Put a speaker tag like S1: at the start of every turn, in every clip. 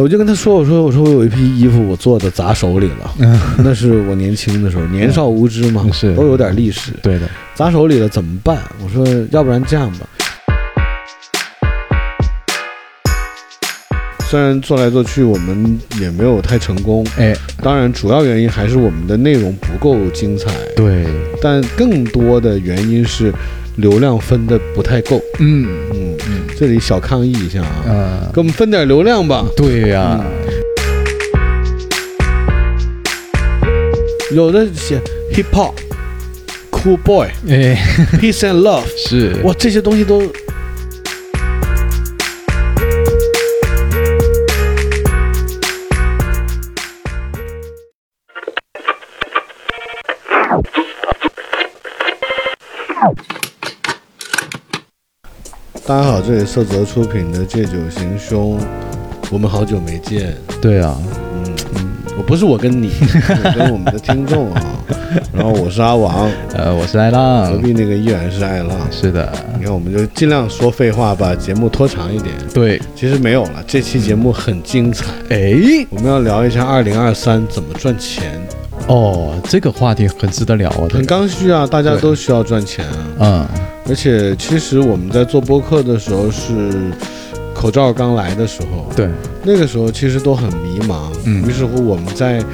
S1: 我就跟他说：“我说，我说我有一批衣服，我做的砸手里了。那是我年轻的时候，年少无知嘛，
S2: 是
S1: 都有点历史。
S2: 对的，
S1: 砸手里了怎么办？我说，要不然这样吧。虽然做来做去，我们也没有太成功。
S2: 哎，
S1: 当然，主要原因还是我们的内容不够精彩。
S2: 对，
S1: 但更多的原因是流量分的不太够。
S2: 嗯
S1: 嗯嗯，这里小抗议一下啊，
S2: 啊，
S1: 给我们分点流量吧。
S2: 对呀，
S1: 有的写 hip hop、cool boy、
S2: 哎
S1: ，peace and love，
S2: 是
S1: 哇，这些东西都。大家好，这里色泽出品的《借酒行凶》，我们好久没见。
S2: 对啊，
S1: 嗯嗯，我不是我跟你，是 我跟我们的听众啊。然后我是阿王，
S2: 呃，我是艾
S1: 隔，壁那个依然是爱浪。
S2: 是的，
S1: 你看，我们就尽量说废话，把节目拖长一点。
S2: 对，
S1: 其实没有了，这期节目很精彩。
S2: 哎，
S1: 我们要聊一下二零二三怎么赚钱，
S2: 哦，这个话题很值得聊啊，
S1: 很刚需啊，大家都需要赚钱啊。
S2: 嗯，
S1: 而且其实我们在做播客的时候是口罩刚来的时候，
S2: 对，
S1: 那个时候其实都很迷茫。
S2: 嗯
S1: 于是乎我们在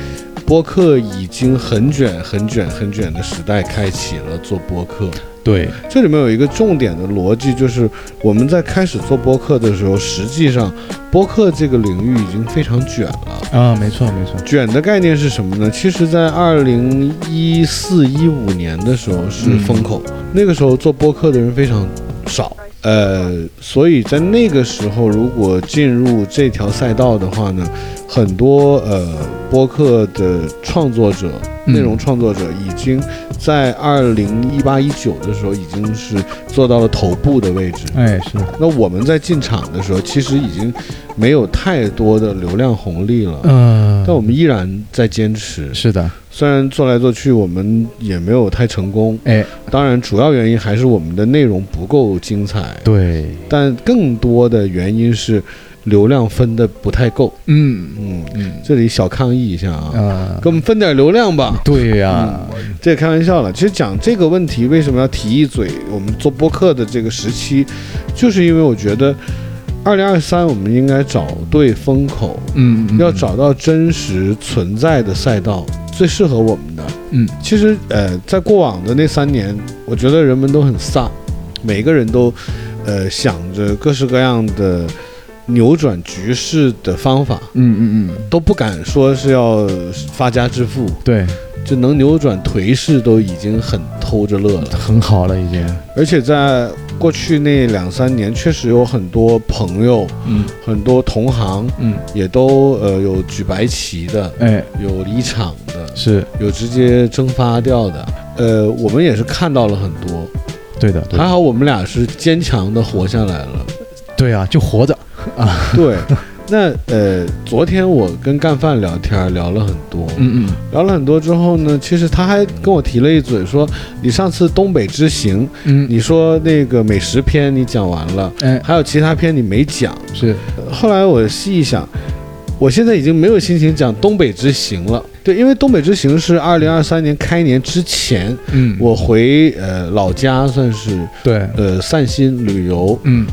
S1: 播客已经很卷、很卷、很卷的时代，开启了做播客。
S2: 对，
S1: 这里面有一个重点的逻辑，就是我们在开始做播客的时候，实际上播客这个领域已经非常卷了。
S2: 啊，没错没错，
S1: 卷的概念是什么呢？其实，在二零一四一五年的时候是风口，那个时候做播客的人非常少，呃，所以在那个时候，如果进入这条赛道的话呢，很多呃播客的创作者、
S2: 嗯。
S1: 内容创作者已经在二零一八一九的时候已经是做到了头部的位置。
S2: 哎，是，
S1: 那我们在进场的时候，其实已经没有太多的流量红利了。
S2: 嗯，
S1: 但我们依然在坚持，
S2: 是的，
S1: 虽然做来做去我们也没有太成功，
S2: 哎，
S1: 当然主要原因还是我们的内容不够精彩，
S2: 对，
S1: 但更多的原因是流量分的不太够。
S2: 嗯
S1: 嗯，
S2: 嗯，
S1: 这里小抗议一下啊，
S2: 啊
S1: 给，我们分点流量吧。
S2: 对呀，
S1: 这开玩笑了，其实讲这个问题为什么要提一嘴？我们做播客的这个时期，就是因为我觉得，二零二三我们应该找对风口，
S2: 嗯，嗯
S1: 要，找到真实存在的赛道，最适合我们的。
S2: 嗯，
S1: 其实，呃，在过往的那三年，我觉得人们都很丧，每个人都，呃，想着各式各样的扭转局势的方法，
S2: 嗯嗯嗯，
S1: 都不敢说是要发家致富，
S2: 对，
S1: 就能扭转颓势都已经很偷着乐了。
S2: 很好了已经，
S1: 而且在过去那两三年，确实有很多朋友、
S2: 嗯。
S1: 很多同行
S2: 嗯，
S1: 也都呃有举白旗的，
S2: 哎，
S1: 有离场的，
S2: 是。
S1: 有直接蒸发掉的。呃，我们也是看到了很多，
S2: 对的，对的，
S1: 还好我们俩是坚强的活下来了。
S2: 对啊，就活着，
S1: 对，那呃，昨天我跟干饭聊天聊了很多，
S2: 嗯嗯，
S1: 聊了很多之后呢，其实他还跟我提了一嘴，说你上次东北之行，
S2: 嗯，
S1: 你说那个美食篇你讲完了，
S2: 哎，
S1: 还有其他篇你没讲。
S2: 是，
S1: 后来我细一想，我现在已经没有心情讲东北之行了。对，因为东北之行是二零二三年开年之前，
S2: 嗯，
S1: 我回呃老家算是
S2: 对，
S1: 呃散心旅游，
S2: 嗯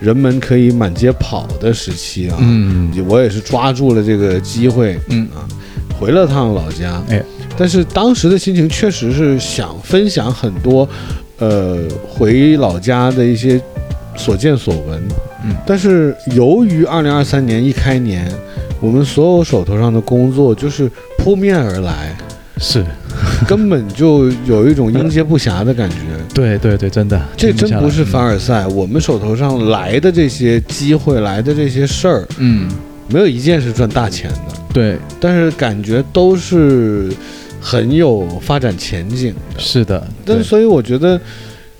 S1: 人们可以满街跑的时期啊。
S2: 嗯
S1: 我也是抓住了这个机会
S2: 嗯
S1: 啊，回了趟老家。
S2: 哎，
S1: 但是当时的心情确实是想分享很多，呃，回老家的一些所见所闻。
S2: 嗯，
S1: 但是由于二零二三年一开年，我们所有手头上的工作就是扑面而来，
S2: 是，
S1: 根本就有一种应接不暇的感觉。
S2: 对对对，真的，
S1: 这真不是凡，尔赛，我们手头上来的这些机会，来的这些事儿，
S2: 嗯，
S1: 没有一件是赚大钱的。
S2: 对，
S1: 但是感觉都是很有发展前景的。
S2: 是的，对。
S1: 但所以我觉得，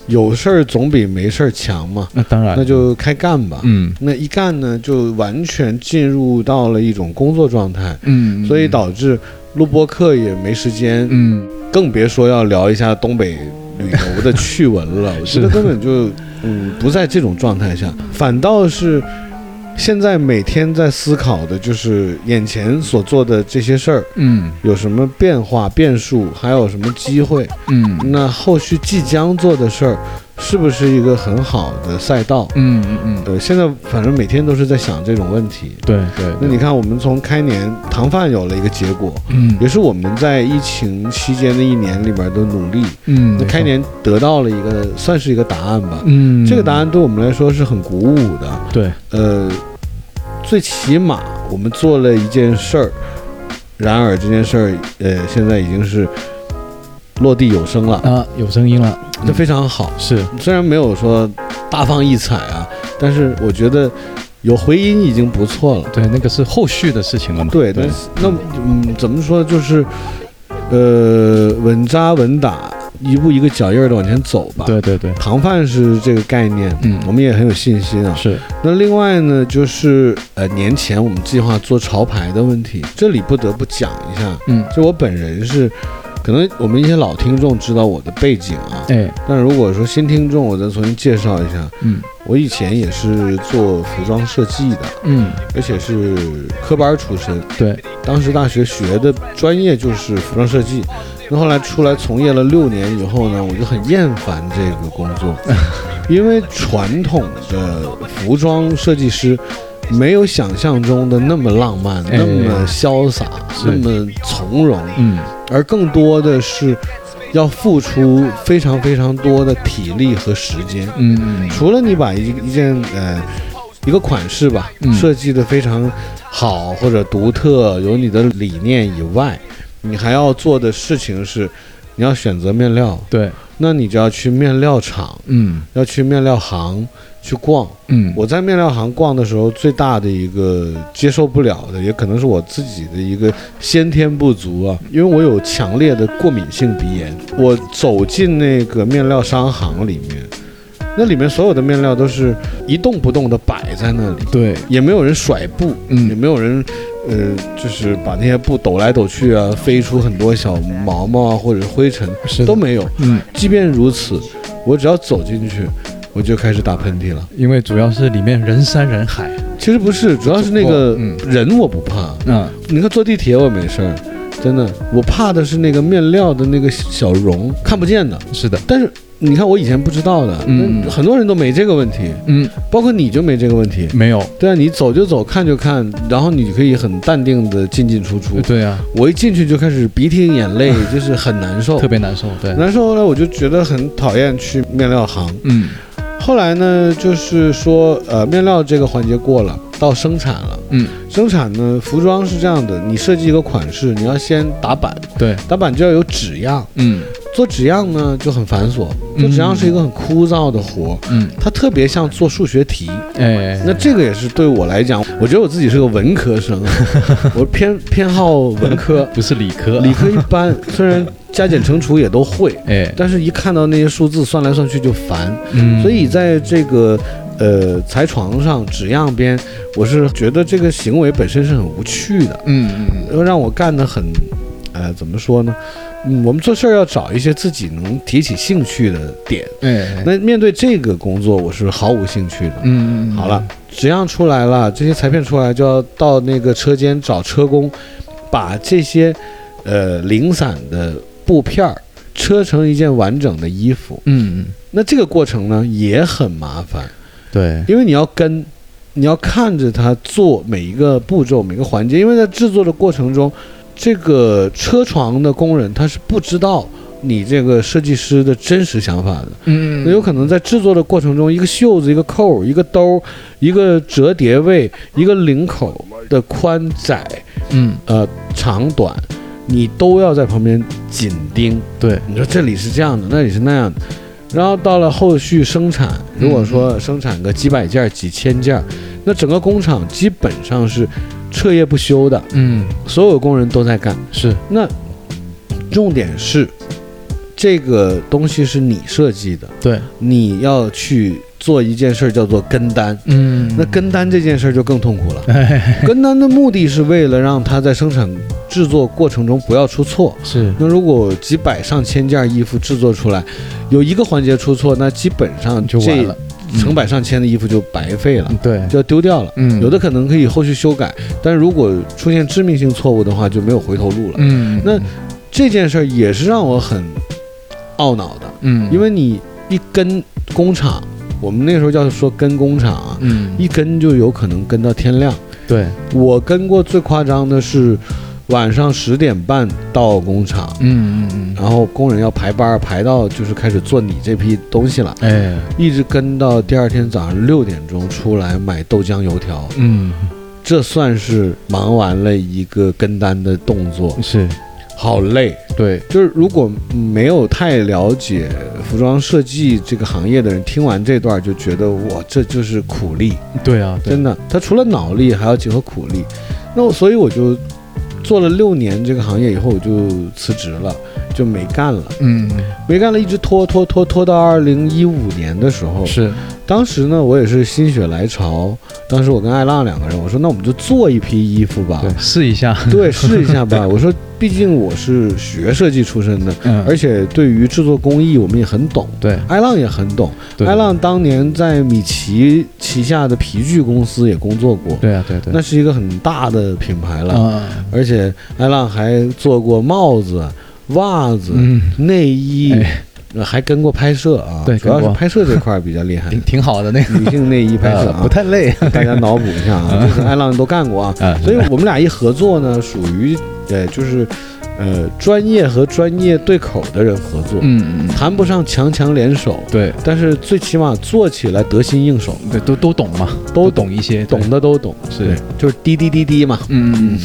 S1: 有事儿总比没事儿强嘛，
S2: 那当然，
S1: 那就开干吧。
S2: 嗯。
S1: 那一干呢，就完全进入到了一种工作状态，
S2: 嗯，
S1: 所以导致录播课也没时间，
S2: 嗯。
S1: 更别说要聊一下东北旅游的趣闻了。我觉得根本就嗯不在这种状态下，反倒是现在每天在思考的就是眼前所做的这些事儿
S2: 嗯
S1: 有什么变化、变数，还有什么机会。
S2: 嗯
S1: 那后续即将做的事儿是不是一个很好的赛道？
S2: 嗯嗯嗯，
S1: 呃，现在反正每天都是在想这种问题。
S2: 对对，
S1: 那你看，我们从开年糖饭有了一个结果，
S2: 嗯
S1: 也是我们在疫情期间的一年里边的努力。
S2: 嗯，
S1: 那开年得到了一个算是一个答案吧。
S2: 嗯，
S1: 这个答案对我们来说是很鼓舞的。
S2: 对，
S1: 呃，最起码我们做了一件事儿，然而这件事儿，呃，现在已经是落地有声了，
S2: 啊，有声音了，
S1: 这非常好。
S2: 是，
S1: 虽然没有说大放异彩啊，但是我觉得有回音已经不错了。
S2: 对，那个是后续的事情了嘛？
S1: 对，但是那嗯，怎么说就是，呃，稳扎稳打，一步一个脚印儿的往前走吧。，
S2: 对对对，
S1: 糖饭是这个概念，
S2: 嗯
S1: 我们也很有信心啊。
S2: 是，
S1: 那另外呢，就是呃年前我们计划做潮牌的问题，这里不得不讲一下，
S2: 嗯，
S1: 就我本人是，可能我们一些老听众知道我的背景啊，
S2: 哎，
S1: 但如果说新听众，我再重新介绍一下，
S2: 嗯。
S1: 我以前也是做服装设计的，
S2: 嗯，
S1: 而且是科班出身，
S2: 对，
S1: 当时大学学的专业就是服装设计。那后来出来从业了六年以后呢，我就很厌烦这个工作，因为传统的服装设计师没有想象中的那么浪漫、
S2: 哎。
S1: 那么潇洒、那么从容，
S2: 嗯。
S1: 而更多的是要付出非常非常多的体力和时间。除了你把一一件呃一个款式吧
S2: 嗯。
S1: 设计的非常好或者独特，有你的理念以外，你还要做的事情是，你要选择面料，
S2: 对，
S1: 那你就要去面料厂，
S2: 嗯
S1: 要去面料行去逛。
S2: 嗯，
S1: 我在面料行逛的时候，最大的一个接受不了的，也可能是我自己的一个先天不足啊，因为我有强烈的过敏性鼻炎。我走进那个面料商行里面，那里面所有的面料都是一动不动的摆在那里，
S2: 对，
S1: 也没有人甩布，嗯也
S2: 嗯
S1: 没有人。呃，就是把那些布抖来抖去啊，飞出很多小毛毛啊，或者灰尘
S2: 是
S1: 都没有。
S2: 嗯，
S1: 即便如此，我只要走进去，我就开始打喷嚏了。
S2: 因为主要是里面人山人海，
S1: 其实不是，主要是那个
S2: 嗯
S1: 人我不怕。
S2: 嗯，
S1: 你看坐地铁我没事儿，真的，我怕的是那个面料的那个小绒看不见的。
S2: 是的，
S1: 但是你看我以前不知道的，
S2: 嗯
S1: 很多人都没这个问题，
S2: 嗯，
S1: 包括你就没这个问题。
S2: 没有，
S1: 对啊，你走就走，看就看，然后你可以很淡定的进进出出。
S2: 对啊，
S1: 我一进去就开始鼻涕眼泪，就是很难受
S2: 特。别难受，对，
S1: 难受呢，我就觉得很讨厌去面料行。
S2: 嗯
S1: 后来呢，就是说，呃，面料这个环节过了，到生产了。
S2: 嗯，
S1: 生产呢，服装是这样的，你设计一个款式，你要先打版，
S2: 对，
S1: 打版就要有纸样。
S2: 嗯
S1: 做纸样呢就很繁琐，做纸样是一个很枯燥的活，
S2: 嗯，
S1: 它特别像做数学题。
S2: 哎，
S1: 那这个也是对我来讲，我觉得我自己是个文科生，啊 我偏偏好文科，
S2: 不是理科，
S1: 理科一般，虽然加减乘除也都会，
S2: 哎，
S1: 但是一看到那些数字算来算去就烦。
S2: 嗯，
S1: 所以在这个呃裁床上纸样边，我是觉得这个行为本身是很无趣的，
S2: 嗯嗯
S1: 让我干的很，呃，怎么说呢？嗯，我们做事儿要找一些自己能提起兴趣的点。
S2: 嗯，哎，
S1: 那面对这个工作，我是毫无兴趣的。
S2: 嗯嗯，
S1: 好了，纸样出来了，这些裁片出来，就要到那个车间找车工，把这些呃零散的布片儿车成一件完整的衣服。
S2: 嗯嗯，
S1: 那这个过程呢也很麻烦。
S2: 对，
S1: 因为你要跟，你要看着他做每一个步骤、每个环节，因为在制作的过程中，这个车床的工人他是不知道你这个设计师的真实想法的。
S2: 嗯
S1: 那有可能在制作的过程中，一个袖子、一个扣、一个兜、一个折叠位、一个领口的宽窄、
S2: 嗯，
S1: 呃长短，你都要在旁边紧盯。
S2: 对，
S1: 你说这里是这样的，那里是那样的，然后到了后续生产，如果说生产个几百件儿、几千件儿，那整个工厂基本上是彻夜不休的，
S2: 嗯，
S1: 所有工人都在干。
S2: 是，
S1: 那重点是，这个东西是你设计的，
S2: 对，
S1: 你要去做一件事儿叫做跟单。
S2: 嗯
S1: 那跟单这件事儿就更痛苦了。
S2: 哎
S1: 跟单的目的是为了让它在生产制作过程中不要出错。
S2: 是
S1: 那如果几百上千件衣服制作出来，有一个环节出错，那基本上
S2: 就完了，
S1: 成百上千的衣服就白费了，
S2: 对，
S1: 就要丢掉了。
S2: 嗯
S1: 有的可能可以后续修改，但如果出现致命性错误的话，就没有回头路了。
S2: 嗯
S1: 那这件事儿也是让我很懊恼的，
S2: 嗯
S1: 因为你一跟工厂，我们那时候叫说跟工厂啊，
S2: 嗯
S1: 一跟就有可能跟到天亮。
S2: 对，
S1: 我跟过最夸张的是晚上十点半到工厂，
S2: 嗯嗯嗯。
S1: 然后工人要排班儿排到就是开始做你这批东西了，
S2: 嗯，哎，
S1: 一直跟到第二天早上六点钟出来买豆浆油条，
S2: 嗯。
S1: 这算是忙完了一个跟单的动作，
S2: 是。
S1: 好累。
S2: 对，
S1: 就是如果没有太了解服装设计这个行业的人，听完这段就觉得哇，这就是苦力，
S2: 对啊，对。
S1: 真的。他除了脑力，还要结合苦力。那我所以我就做了六年这个行业以后，我就辞职了，就没干了，
S2: 嗯。
S1: 没干了，一直拖拖拖拖到二零一五年的时候，
S2: 是。
S1: 当时呢，我也是心血来潮，当时我跟艾浪两个人，我说那我们就做一批衣服吧。
S2: 对，，试一下，
S1: 对，试一下吧。我说，毕竟我是学设计出身的，
S2: 嗯，
S1: 而且对于制作工艺我们也很懂，
S2: 对。
S1: 艾浪也很懂。艾浪当年在米奇旗下的皮具公司也工作过，
S2: 对啊，对对，
S1: 那是一个很大的品牌了。
S2: 嗯
S1: 而且艾浪还做过帽子、袜子、
S2: 嗯，
S1: 内衣，还跟过拍摄啊。
S2: 对
S1: 主要是拍摄这块儿比较厉害。
S2: 挺，挺好的那个，
S1: 女性内衣拍摄
S2: 不，太累，
S1: 大家脑补一下啊，这个 艾浪都干过啊。
S2: 啊，
S1: 所以我们俩一合作呢，属于呃就是呃专业和专业对口的人合作，
S2: 嗯嗯，
S1: 谈不上强强联手，
S2: 对。
S1: 但是最起码做起来得心应手，
S2: 对，都都懂嘛，
S1: 都
S2: 懂一些，
S1: 懂的都懂，
S2: 是。
S1: 对，就是滴滴滴滴嘛，
S2: 嗯嗯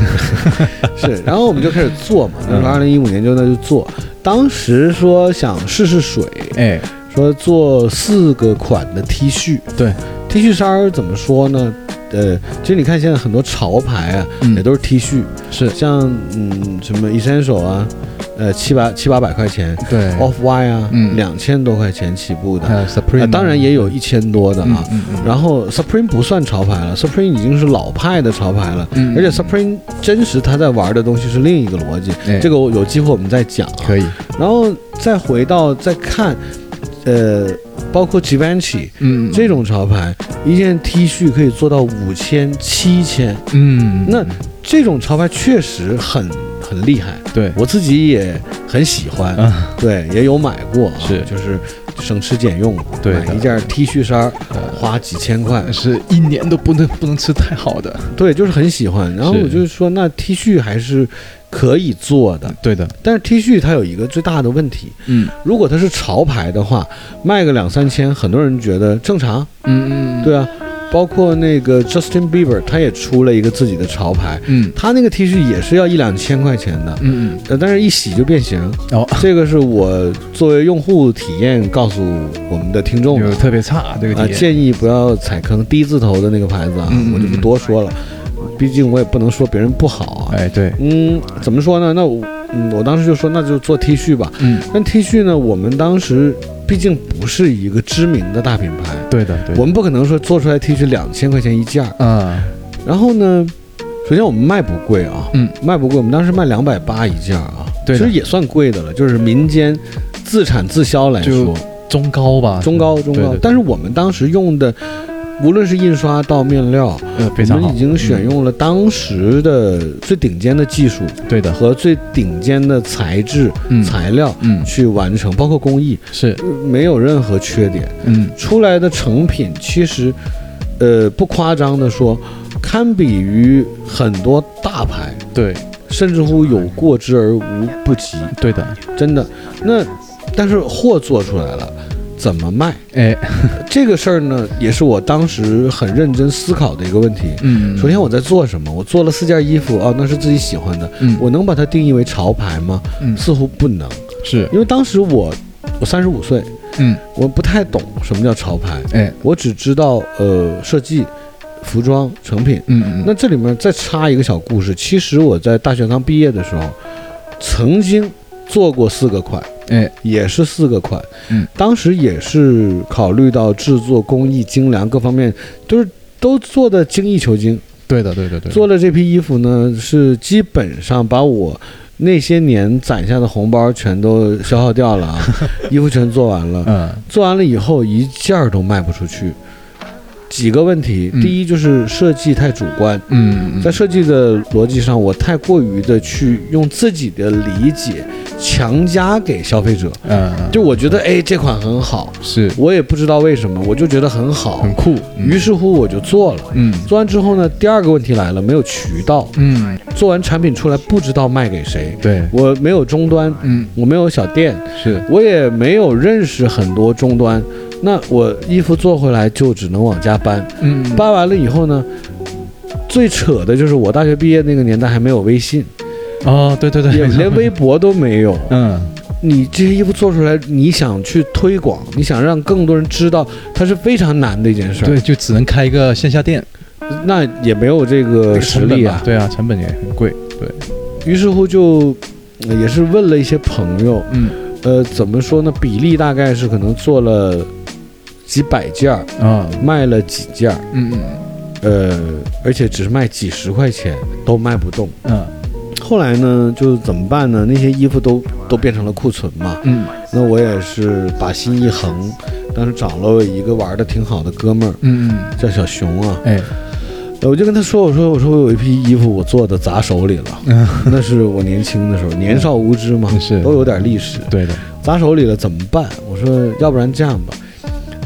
S2: 嗯
S1: 是。然后我们就开始做嘛，二零一五年就那就做，当时说想试试水，
S2: 嗯，哎，
S1: 说做四个款的 T 恤，
S2: 对
S1: ，T 恤衫儿怎么说呢？呃，其实你看现在很多潮牌啊，
S2: 嗯。
S1: 也都是 T 恤，
S2: 是，
S1: 像嗯什么 Essential 啊，呃七八七八百块钱
S2: 对
S1: ，，Off White 啊，
S2: 嗯。
S1: 两千多块钱起步的，
S2: 还有 Supreme，
S1: 呃当然也有一千多的啊。然后 Supreme 不算潮牌了，Supreme 已经是老派的潮牌了，
S2: 嗯，
S1: 而且 Supreme 真实他在玩的东西是另一个逻辑，
S2: 哎。
S1: 这个我有机会我们再讲啊。
S2: 可以，
S1: 然后再回到再看，呃，包括 Givenchy
S2: 嗯，
S1: 这种潮牌，一件 T 恤可以做到五千、七千，
S2: 嗯，
S1: 那这种潮牌确实很很厉害，
S2: 对，
S1: 我自己也很喜欢，
S2: 嗯，
S1: 对，也有买过啊，
S2: 是。
S1: 就是省吃俭用，
S2: 对
S1: 买一件 T 恤衫花几千块，
S2: 是一年都不能不能吃太好的，
S1: 对，就是很喜欢。然后我就说，那 T 恤还是可以做的，
S2: 对的，
S1: 但是 T 恤它有一个最大的问题，
S2: 嗯。
S1: 如果它是潮牌的话，卖个两三千，很多人觉得正常，
S2: 嗯嗯，
S1: 对啊。包括那个 Justin Bieber，他也出了一个自己的潮牌，
S2: 嗯。
S1: 他那个 T 恤也是要一两千块钱的，
S2: 嗯
S1: 嗯，但是一洗就变形。
S2: 哦，
S1: 这个是我作为用户体验告诉我们的听众的。
S2: 有特别差这个
S1: 啊，建议不要踩坑低字头的那个牌子啊，我就不多说了，毕竟我也不能说别人不好啊。
S2: 哎对，
S1: 嗯，怎么说呢？那我嗯，我当时就说那就做 T 恤吧。
S2: 嗯，
S1: 但 T 恤呢，我们当时毕竟不是一个知名的大品牌，
S2: 对的对的，
S1: 我们不可能说做出来 T 恤两千块钱一件儿。
S2: 啊，
S1: 然后呢，首先我们卖不贵啊，
S2: 嗯，
S1: 卖不贵，我们当时卖两百八一件儿啊，
S2: 对的。
S1: 其实也算贵的了，就是民间自产自销来
S2: 就
S1: 说，
S2: 中高吧，
S1: 中高中
S2: 对对。对。
S1: 高但是我们当时用的，无论是印刷到面料，
S2: 呃非常好，
S1: 我们已经选用了当时的最顶尖的技术
S2: 嗯对的，
S1: 和最顶尖的材质、
S2: 嗯。
S1: 材料
S2: 嗯。
S1: 去完成，包括工艺，
S2: 是，
S1: 呃没有任何缺点。
S2: 嗯。
S1: 出来的成品其实，呃，不夸张的说，堪比于很多大牌，
S2: 对。
S1: 甚至乎有过之而无不及，
S2: 对的，
S1: 真的。那但是货做出来了，怎么卖？
S2: 哎。
S1: 这个事儿呢，也是我当时很认真思考的一个问题。
S2: 嗯，
S1: 首先我在做什么？我做了四件衣服啊，那是自己喜欢的，
S2: 嗯。
S1: 我能把它定义为潮牌吗？
S2: 嗯。
S1: 似乎不能，
S2: 是。
S1: 因为当时我我三十五岁，
S2: 嗯。
S1: 我不太懂什么叫潮牌，
S2: 哎。
S1: 我只知道呃设计、服装、成品。
S2: 嗯嗯。
S1: 那这里面再插一个小故事，其实我在大学刚毕业的时候，曾经做过四个款，
S2: 哎，
S1: 也是四个款。
S2: 嗯，
S1: 当时也是考虑到制作工艺精良各方面，都是都做的精益求精。
S2: 对的，对的，对。
S1: 做了这批衣服呢，是基本上把我那些年攒下的红包全都消耗掉了啊，衣服全做完了。
S2: 嗯，
S1: 做完了以后一件儿都卖不出去。几个问题，第一就是设计太主观，
S2: 嗯，
S1: 在设计的逻辑上，我太过于的去用自己的理解强加给消费者，
S2: 嗯，
S1: 就我觉得哎这款很好，
S2: 是。
S1: 我也不知道为什么，我就觉得很好，
S2: 很酷，
S1: 于是乎我就做了，
S2: 嗯，
S1: 做完之后呢，第二个问题来了，没有渠道，
S2: 嗯，
S1: 做完产品出来不知道卖给谁，
S2: 对。
S1: 我没有终端，
S2: 嗯，
S1: 我没有小店，
S2: 是。
S1: 我也没有认识很多终端。那我衣服做回来就只能往家搬，
S2: 嗯，
S1: 搬完了以后呢，最扯的就是我大学毕业那个年代还没有微信，
S2: 哦，对对对，
S1: 也连 微博都没有。
S2: 嗯，
S1: 你这些衣服做出来，你想去推广，你想让更多人知道，它是非常难的一件事。
S2: 对，就只能开一个线下店，
S1: 那也没有这个实力啊。
S2: 对啊，成本也很贵。对
S1: 于是乎就也是问了一些朋友，
S2: 嗯，
S1: 呃，怎么说呢？比例大概是可能做了。几百件儿
S2: 啊，
S1: 卖了几件儿，
S2: 嗯嗯，
S1: 呃，而且只是卖几十块钱，都卖不动。
S2: 嗯，
S1: 后来呢，就怎么办呢？那些衣服都都变成了库存嘛。
S2: 嗯，
S1: 那我也是把心一横，当时找了一个玩的挺好的哥们儿，
S2: 嗯嗯，
S1: 叫小熊啊。
S2: 哎，
S1: 我就跟他说，我说我说我有一批衣服我做的砸手里了，
S2: 嗯，
S1: 那是我年轻的时候，年少无知嘛，
S2: 是
S1: 都有点历史。
S2: 对的，
S1: 砸手里了怎么办？我说要不然这样吧。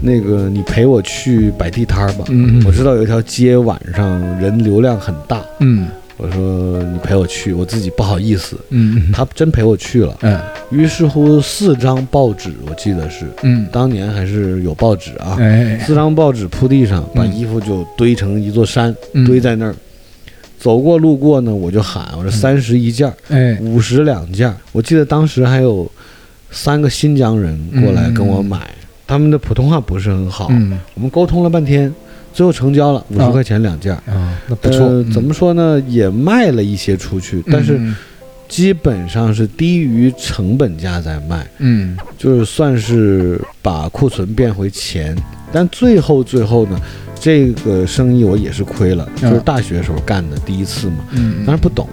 S1: 那个，你陪我去摆地摊儿吧。
S2: 嗯，
S1: 我知道有一条街晚上人流量很大。
S2: 嗯，
S1: 我说你陪我去，我自己不好意思。
S2: 嗯，
S1: 他真陪我去了。
S2: 嗯，
S1: 于是乎四张报纸，我记得是，
S2: 嗯，
S1: 当年还是有报纸啊。
S2: 哎，
S1: 四张报纸铺地上，把衣服就堆成一座山，堆在那儿。走过路过呢，我就喊，我说三十一件，
S2: 哎，
S1: 五十两件。我记得当时还有三个新疆人过来跟我买。他们的普通话不是很好，
S2: 嗯，
S1: 我们沟通了半天，最后成交了五十块钱两件
S2: 啊，那不错。
S1: 怎么说呢？也卖了一些出去，但是基本上是低于成本价在卖，
S2: 嗯，
S1: 就是算是把库存变回钱。但最后最后呢，这个生意我也是亏了，就是大学时候干的第一次嘛，
S2: 嗯，
S1: 当时不懂。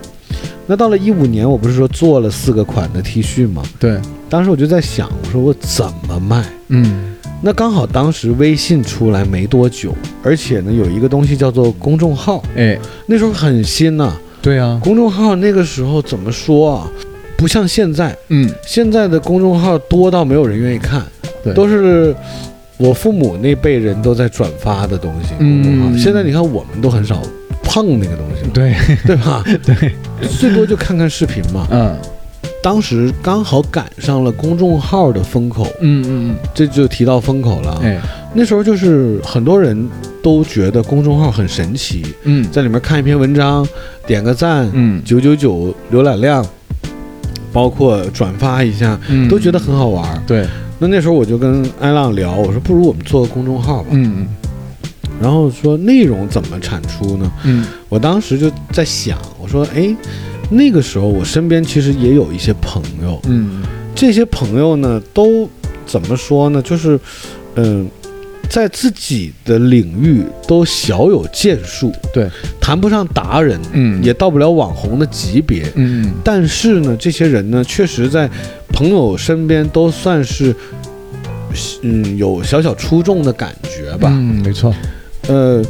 S1: 那到了一五年，我不是说做了四个款的 T 恤吗？
S2: 对，
S1: 当时我就在想，我说我怎么卖？
S2: 嗯，
S1: 那刚好当时微信出来没多久，而且呢有一个东西叫做公众号，
S2: 哎，
S1: 那时候很新呐。
S2: 对啊，
S1: 公众号那个时候怎么说啊？不像现在，
S2: 嗯，
S1: 现在的公众号多到没有人愿意看，
S2: 对，
S1: 都是我父母那辈人都在转发的东西。公众号现在你看我们都很少。碰那个东西，
S2: 对
S1: 对吧？
S2: 对，
S1: 最多就看看视频嘛。
S2: 嗯，
S1: 当时刚好赶上了公众号的风口，
S2: 嗯嗯嗯，
S1: 这就提到风口了。
S2: 哎，
S1: 那时候就是很多人都觉得公众号很神奇，
S2: 嗯，
S1: 在里面看一篇文章，点个赞，
S2: 嗯，
S1: 九九九浏览量，包括转发一下，
S2: 嗯，
S1: 都觉得很好玩。
S2: 对，
S1: 那那时候我就跟艾浪聊，我说不如我们做个公众号吧。
S2: 嗯。
S1: 然后说内容怎么产出呢？
S2: 嗯，
S1: 我当时就在想，我说，哎，那个时候我身边其实也有一些朋友，
S2: 嗯，
S1: 这些朋友呢，都怎么说呢？就是，嗯，在自己的领域都小有建树，
S2: 对，
S1: 谈不上达人，
S2: 嗯，
S1: 也到不了网红的级别，
S2: 嗯，
S1: 但是呢，这些人呢，确实在朋友身边都算是，嗯，有小小出众的感觉吧，
S2: 嗯，没错。
S1: 呃，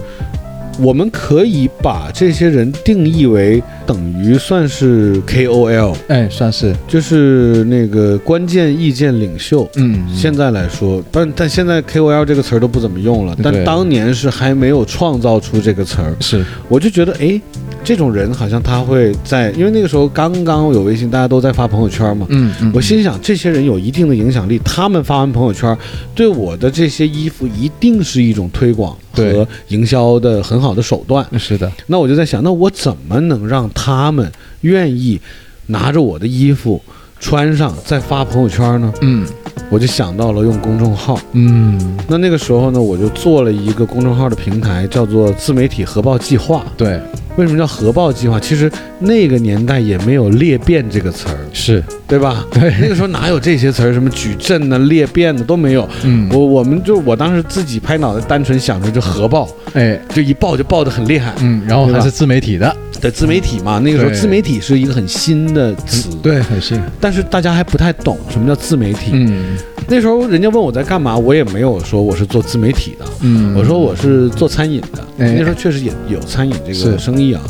S1: 我们可以把这些人定义为等于算是 KOL，
S2: 哎，算是，
S1: 就是那个关键意见领袖。
S2: 嗯，
S1: 现在来说，但但现在 KOL 这个词儿都不怎么用了，但当年是还没有创造出这个词儿。
S2: 是，
S1: 我就觉得，哎。这种人好像他会在，因为那个时候刚刚有微信，大家都在发朋友圈嘛。
S2: 嗯嗯。
S1: 我心想，这些人有一定的影响力，他们发完朋友圈，对我的这些衣服一定是一种推广和营销的很好的手段。
S2: 是的。
S1: 那我就在想，那我怎么能让他们愿意拿着我的衣服穿上再发朋友圈呢？
S2: 嗯，
S1: 我就想到了用公众号。
S2: 嗯。
S1: 那那个时候呢，我就做了一个公众号的平台，叫做自媒体核爆计划。
S2: 对。
S1: 为什么叫核爆计划？其实那个年代也没有裂变这个词儿，
S2: 是
S1: 对吧？
S2: 对
S1: 那个时候哪有这些词儿？什么矩阵呢、裂变的都没有。
S2: 嗯
S1: 我我们就我当时自己拍脑袋，单纯想着就核爆，
S2: 哎
S1: 就一爆就爆得很厉害。
S2: 嗯，然后还是自媒体的，
S1: 对，自媒体嘛，那个时候自媒体是一个很新的词，
S2: 对，很新，
S1: 但是大家还不太懂什么叫自媒体。
S2: 嗯
S1: 那时候人家问我在干嘛，我也没有说我是做自媒体的，
S2: 嗯，
S1: 我说我是做餐饮的。
S2: 哎
S1: 那时候确实也有餐饮这个生意啊。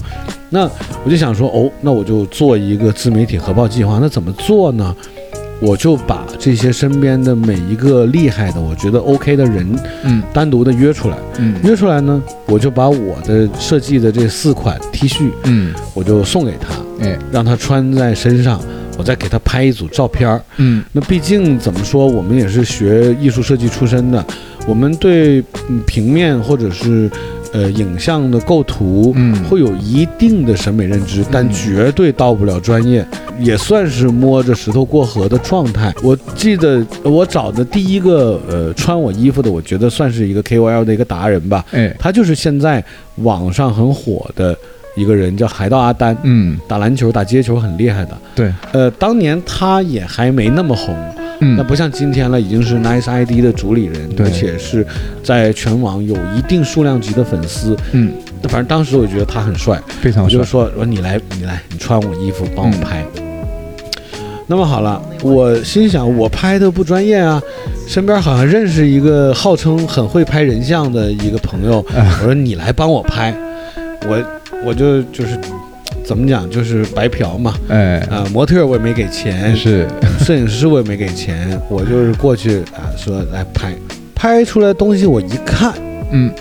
S1: 那我就想说，哦，那我就做一个自媒体核爆计划。那怎么做呢？我就把这些身边的每一个厉害的，我觉得 OK 的人，
S2: 嗯
S1: 单独的约出来。
S2: 嗯
S1: 约出来呢，我就把我的设计的这四款 T 恤，
S2: 嗯
S1: 我就送给他，
S2: 哎
S1: 让他穿在身上，我再给他拍一组照片儿。
S2: 嗯
S1: 那毕竟怎么说，我们也是学艺术设计出身的，我们对嗯平面或者是呃影像的构图，
S2: 嗯
S1: 会有一定的审美认知，但
S2: 嗯
S1: 绝对到不了专业，也算是摸着石头过河的状态。我记得我找的第一个呃穿我衣服的，我觉得算是一个 KOL 的一个达人吧，
S2: 哎
S1: 他就是现在网上很火的一个人，叫海盗阿丹。
S2: 嗯。
S1: 打篮球、打街球很厉害的，
S2: 对。
S1: 呃，当年他也还没那么红，
S2: 嗯。
S1: 那不像今天了，已经是 Nice ID 的主理人，
S2: 对。
S1: 而且是在全网有一定数量级的粉丝。
S2: 嗯。
S1: 反正当时我觉得他很帅，
S2: 非常帅。
S1: 我就说说你来，你来，你穿我衣服帮我
S2: 嗯。
S1: 拍。那么好了，我心想我拍的不专业啊，身边好像认识一个号称很会拍人像的一个朋友，
S2: 啊
S1: 我说你来帮我拍，我我就就是怎么讲，就是白嫖嘛，
S2: 哎。
S1: 啊、模特我也没给钱，
S2: 是。
S1: 摄影师我也没给钱，我就是过去啊说来拍，拍出来东西我一看，
S2: 嗯。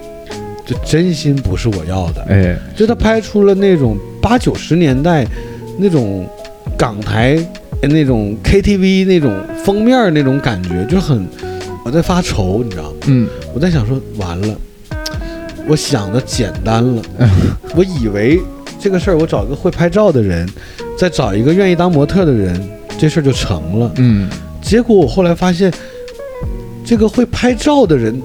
S1: 就真心不是我要的，
S2: 哎。
S1: 就他拍出了那种八九十年代那种港台那种 KTV 那种封面那种感觉，就很我在发愁，你知道吗？
S2: 嗯。
S1: 我在想说完了，我想的简单了，我以为这个事儿我找一个会拍照的人，再找一个愿意当模特的人，这事儿就成了。
S2: 嗯。
S1: 结果我后来发现，这个会拍照的人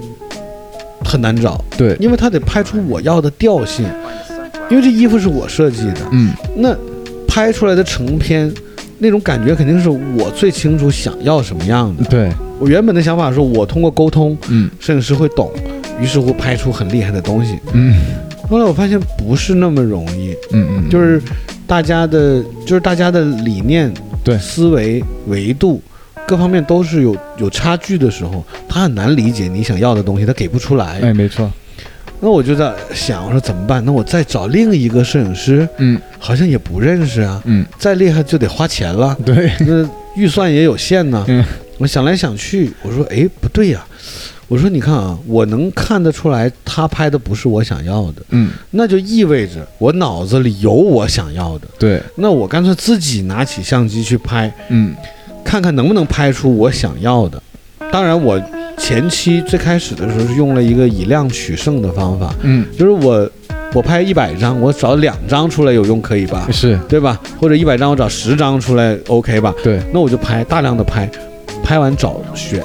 S1: 很难找，
S2: 对。
S1: 因为他得拍出我要的调性，因为这衣服是我设计的，
S2: 嗯。
S1: 那拍出来的成片那种感觉肯定是我最清楚想要什么样的。
S2: 对。
S1: 我原本的想法是我通过沟通，
S2: 嗯。
S1: 摄影师会懂，于是乎拍出很厉害的东西。
S2: 嗯。
S1: 后来我发现不是那么容易，
S2: 嗯嗯
S1: 就是大家的，就是大家的理念、
S2: 对。
S1: 思维维度各方面都是有有差距的时候，他很难理解你想要的东西，他给不出来。
S2: 哎没错。
S1: 那我就在想，我说怎么办？那我再找另一个摄影师，
S2: 嗯。
S1: 好像也不认识啊，
S2: 嗯。
S1: 再厉害就得花钱了，
S2: 对。
S1: 那预算也有限呢。
S2: 嗯。
S1: 我想来想去，我说，哎，不对呀、我说你看啊，我能看得出来，他拍的不是我想要的，
S2: 嗯
S1: 那就意味着我脑子里有我想要的。
S2: 对
S1: 那我干脆自己拿起相机去拍，
S2: 嗯
S1: 看看能不能拍出我想要的。当然，我前期最开始的时候是用了一个以量取胜的方法，
S2: 嗯
S1: 就是我我拍一百张，我找两张出来有用可以吧？
S2: 是
S1: 对吧？或者一百张我找十张出来 OK 吧？
S2: 对
S1: 那我就拍大量的拍，拍完找选，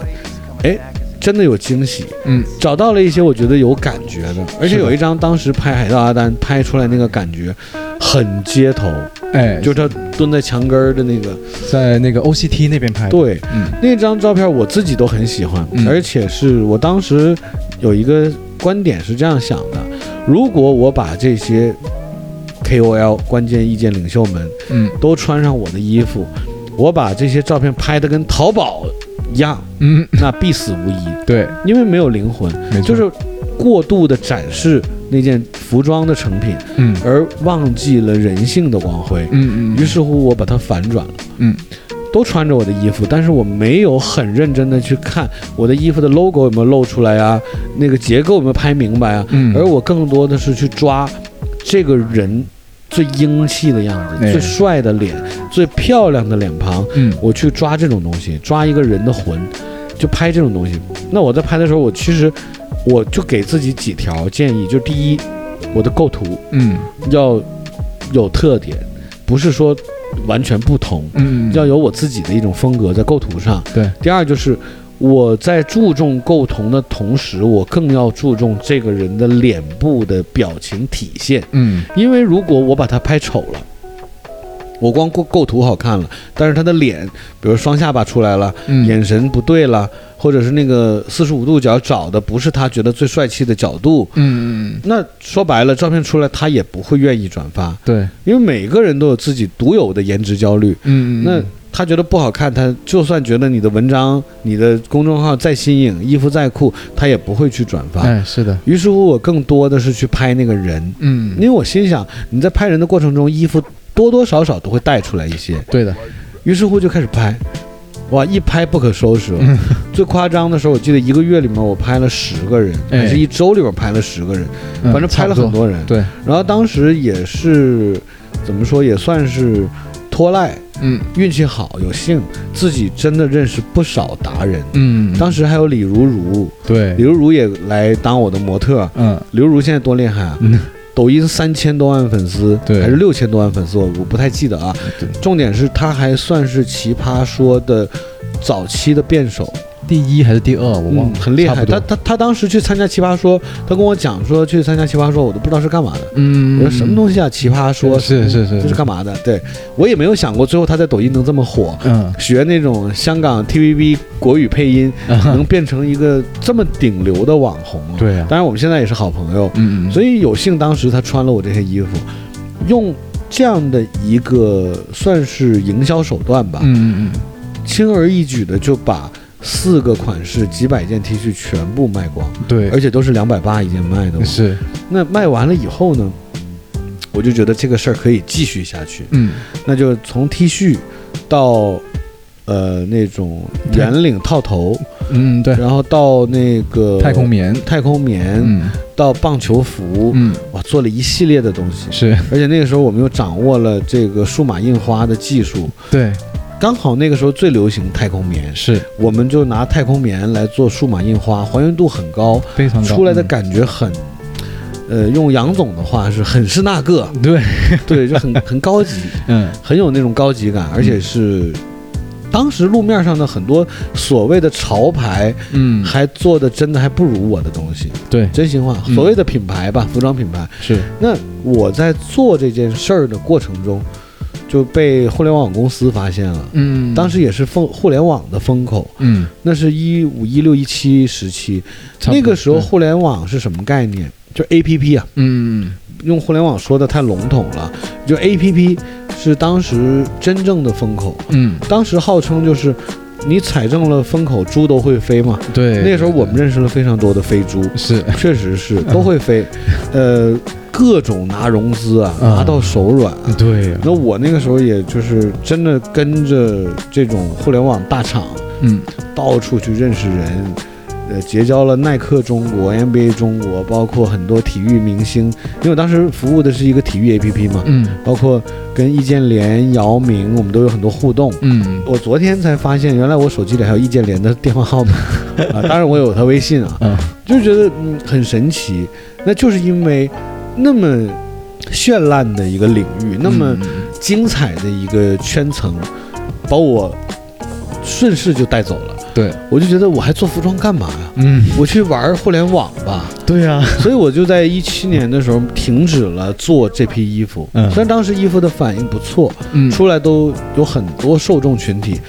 S1: 哎，真的有惊喜，
S2: 嗯。
S1: 找到了一些我觉得有感觉的，而且有一张当时拍海盗阿丹拍出来那个感觉很街头，
S2: 哎
S1: 就是他蹲在墙根儿的那个，
S2: 在那个 OCT 那边拍的。
S1: 对，
S2: 嗯。
S1: 那张照片我自己都很喜欢，
S2: 嗯。
S1: 而且是我当时有一个观点是这样想的：如果我把这些 KOL 关键意见领袖们
S2: 嗯。
S1: 都穿上我的衣服，我把这些照片拍的跟淘宝一样，
S2: 嗯。
S1: 那必死无疑，
S2: 对。
S1: 因为没有灵魂，就是过度的展示那件服装的成品，
S2: 嗯。
S1: 而忘记了人性的光辉。
S2: 嗯嗯
S1: 于是乎，我把它反转了。
S2: 嗯。
S1: 都穿着我的衣服，但是我没有很认真的去看我的衣服的 logo 有没有露出来啊，那个结构有没有拍明白啊，
S2: 嗯。
S1: 而我更多的是去抓这个人最英气的样子、
S2: 哎
S1: 最帅的脸、最漂亮的脸庞，
S2: 嗯
S1: 我去抓这种东西，抓一个人的魂，就拍这种东西。那我在拍的时候，我其实我就给自己几条建议，就第一，我的构图
S2: 嗯
S1: 要有特点，不是说完全不同。
S2: 嗯
S1: 要有我自己的一种风格在构图上。
S2: 对，
S1: 第二就是我在注重构图的同时，我更要注重这个人的脸部的表情体现。
S2: 嗯。
S1: 因为如果我把他拍丑了，我光构构图好看了，但是他的脸，比如双下巴出来了，
S2: 嗯。
S1: 眼神不对了，或者是那个四十五度角找的不是他觉得最帅气的角度，
S2: 嗯嗯，
S1: 那说白了，照片出来他也不会愿意转发，
S2: 对，
S1: 因为每个人都有自己独有的颜值焦虑。
S2: 嗯。
S1: 那他觉得不好看，他就算觉得你的文章、你的公众号再新颖，衣服再酷，他也不会去转发。
S2: 哎是的，
S1: 于是乎，我更多的是去拍那个人，
S2: 嗯。
S1: 因为我心想，你在拍人的过程中，衣服多多少少都会带出来一些。
S2: 对的，
S1: 于是乎就开始拍，哇，一拍不可收拾。
S2: 嗯。
S1: 最夸张的时候，我记得一个月里面我拍了十个人，
S2: 哎。
S1: 还是一周里边拍了十个人，
S2: 嗯
S1: 反正拍了很多人。
S2: 对，
S1: 然后当时也是怎么说，也算是拖赖，
S2: 嗯。
S1: 运气好，有幸自己真的认识不少达人。
S2: 嗯，
S1: 当时还有李如如，
S2: 对。
S1: 李，如如也来当我的模特。
S2: 嗯。
S1: 李如如现在多厉害啊！
S2: 嗯。
S1: 抖音三千多万粉丝，
S2: 对。
S1: 还是六千多万粉丝，我我不太记得啊。
S2: 对。
S1: 重点是她还算是奇葩说的早期的辩手，
S2: 第一还是第二我忘了，
S1: 嗯很厉害。
S2: 差不多
S1: 她她她当时去参加奇葩说，他跟我讲说去参加奇葩说，我都不知道是干嘛的。
S2: 嗯，
S1: 我说什么东西啊？奇葩说
S2: 是是是
S1: 这是干嘛的？对我也没有想过，最后他在抖音能这么火。
S2: 嗯
S1: 学那种香港 TVB 国语配音，能变成一个这么顶流的网红啊！
S2: 对啊
S1: 当然我们现在也是好朋友，
S2: 嗯嗯，
S1: 所以有幸当时他穿了我这些衣服，用这样的一个算是营销手段吧，
S2: 嗯嗯
S1: 轻而易举的就把四个款式几百件 T 恤全部卖光，
S2: 嗯，对，
S1: 而且都是两百八一件卖的。
S2: 是，
S1: 那卖完了以后呢，我就觉得这个事儿可以继续下去，
S2: 嗯。
S1: 那就从 T 恤到。呃，那种圆领套头，
S2: 嗯对，
S1: 然后到那个
S2: 太空棉，
S1: 太空棉，
S2: 嗯。
S1: 到棒球服，
S2: 嗯。
S1: 哇，做了一系列的东西。
S2: 是。
S1: 而且那个时候我们又掌握了这个数码印花的技术，
S2: 对
S1: 刚好那个时候最流行太空棉，
S2: 是。
S1: 我们就拿太空棉来做数码印花，还原度很高，
S2: 非常高。
S1: 出来的感觉很，呃，用杨总的话是很是那个，
S2: 嗯对，
S1: 对，就很很高级，
S2: 嗯。
S1: 很有那种高级感，而且是。当时路面上的很多所谓的潮牌，
S2: 嗯。
S1: 还做的真的还不如我的东西，
S2: 对。
S1: 真心话。
S2: 嗯。
S1: 所谓的品牌吧，服装品牌，
S2: 是。
S1: 那我在做这件事儿的过程中，就被互联网公司发现了。
S2: 嗯。
S1: 当时也是风互联网的风口，
S2: 嗯。
S1: 那是一五一六一七时期，那个时候互联网是什么概念？就 A P P 啊，
S2: 嗯。
S1: 用互联网说的太笼统了，就 A P P 是当时真正的风口。
S2: 嗯。
S1: 当时号称就是你踩中了风口，猪都会飞嘛。
S2: 对，
S1: 那时候我们认识了非常多的飞猪，
S2: 是。
S1: 确实是 都会飞，呃，各种拿融资啊，
S2: 啊。
S1: 拿到手软啊。
S2: 对呀，
S1: 那我那个时候也就是真的跟着这种互联网大厂
S2: 嗯。
S1: 到处去认识人，呃，结交了耐克中国、NBA 中国，包括很多体育明星，因为我当时服务的是一个体育 APP 嘛，
S2: 嗯。
S1: 包括跟易建联、姚明，我们都有很多互动。
S2: 嗯。
S1: 我昨天才发现，原来我手机里还有易建联的电话号码。啊，当然我有他微信啊，
S2: 啊
S1: 就觉得嗯很神奇。那就是因为那么绚烂的一个领域，那么
S2: 嗯
S1: 精彩的一个圈层，把我顺势就带走了。
S2: 对，
S1: 我就觉得我还做服装干嘛呀？
S2: 嗯
S1: 我去玩互联网吧。
S2: 对呀，
S1: 所以我就在一七年的时候停止了做这批衣服。
S2: 嗯
S1: 虽然当时衣服的反应不错，
S2: 嗯
S1: 出来都有很多受众群体，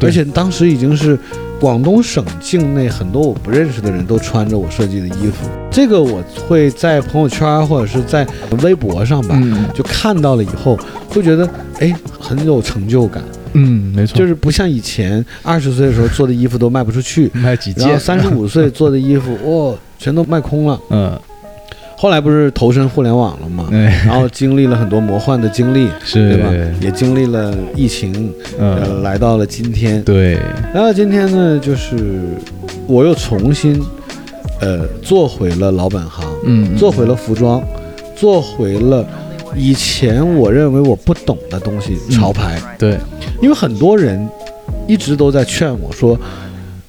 S1: 而且当时已经是广东省境内很多我不认识的人都穿着我设计的衣服。这个我会在朋友圈或者是在微博上吧，
S2: 嗯。
S1: 就看到了以后，会觉得哎很有成就感，
S2: 嗯没错，
S1: 就是不像以前二十岁的时候做的衣服都卖不出去，
S2: 卖几
S1: 然后
S2: 件，
S1: 三十五岁做的衣服 哇、全都卖空了。
S2: 嗯
S1: 后来不是投身互联网了嘛？
S2: 哎
S1: 然后经历了很多魔幻的经历，对吧？也经历了疫情，呃，
S2: 嗯
S1: 来到了今天。
S2: 对
S1: 来到今天呢，就是我又重新，呃，做回了老本行，
S2: 嗯
S1: 做回了服装，做回了以前我认为我不懂的东西，
S2: 嗯
S1: 潮牌。
S2: 对
S1: 因为很多人一直都在劝我说：“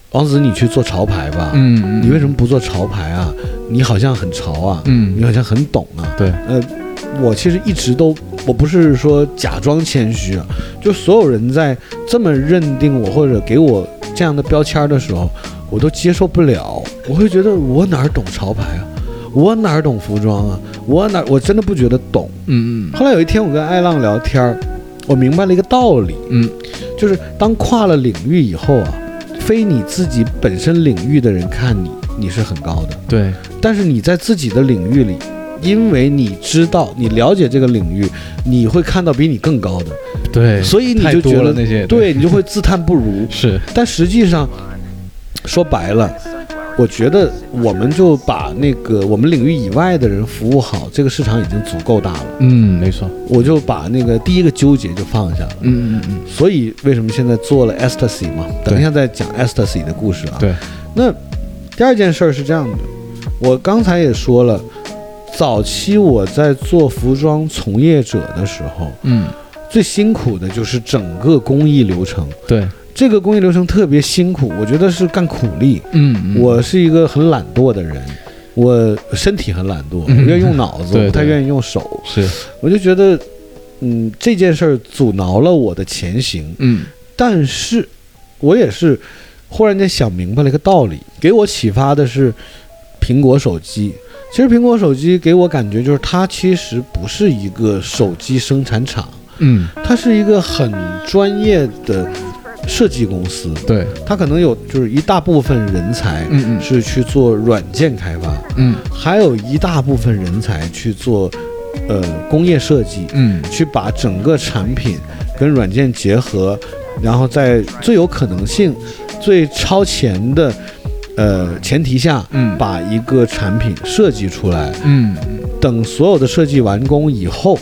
S1: 王子，你去做潮牌吧。
S2: 嗯
S1: 你为什么不做潮牌啊？你好像很潮啊，
S2: 嗯
S1: 你好像很懂啊。”
S2: 对
S1: 呃，我其实一直都，我不是说假装谦虚啊，就所有人在这么认定我或者给我这样的标签的时候，我都接受不了。我会觉得我哪儿懂潮牌啊？我哪儿懂服装啊？我哪我真的不觉得懂。
S2: 嗯嗯。
S1: 后来有一天我跟艾浪聊天儿，我明白了一个道理。
S2: 嗯，
S1: 就是当跨了领域以后啊，非你自己本身领域的人看你，你是很高的。
S2: 对。
S1: 但是你在自己的领域里。因为你知道，你了解这个领域，你会看到比你更高的，
S2: 对，
S1: 所以你就觉得
S2: 那些，
S1: 对你就会自叹不如。
S2: 是，
S1: 但实际上，说白了，我觉得我们就把那个我们领域以外的人服务好，这个市场已经足够大了。
S2: 嗯，没错，
S1: 我就把那个第一个纠结就放下了。
S2: 嗯嗯嗯。
S1: 所以为什么现在做了 Ecstasy 嘛？等一下再讲 Ecstasy 的故事啊。
S2: 对。
S1: 那第二件事儿是这样的，我刚才也说了。早期我在做服装从业者的时候，
S2: 嗯，
S1: 最辛苦的就是整个工艺流程。
S2: 对，
S1: 这个工艺流程特别辛苦，我觉得是干苦力。
S2: 嗯，
S1: 我是一个很懒惰的人，我身体很懒惰，我愿意用脑子，我不太愿意用手。
S2: 是，
S1: 我就觉得，嗯，这件事儿阻挠了我的前行。
S2: 嗯，
S1: 但是，我也是忽然间想明白了一个道理，给我启发的是苹果手机。其实苹果手机给我感觉就是它其实不是一个手机生产厂，
S2: 嗯，
S1: 它是一个很专业的设计公司。
S2: 对，
S1: 它可能有就是一大部分人才，
S2: 嗯嗯，
S1: 是去做软件开发，
S2: 嗯，
S1: 还有一大部分人才去做，呃，工业设计，
S2: 嗯，
S1: 去把整个产品跟软件结合，然后在最有可能性、最超前的。呃，前提下，
S2: 嗯，
S1: 把一个产品设计出来，
S2: 嗯，
S1: 等所有的设计完工以后，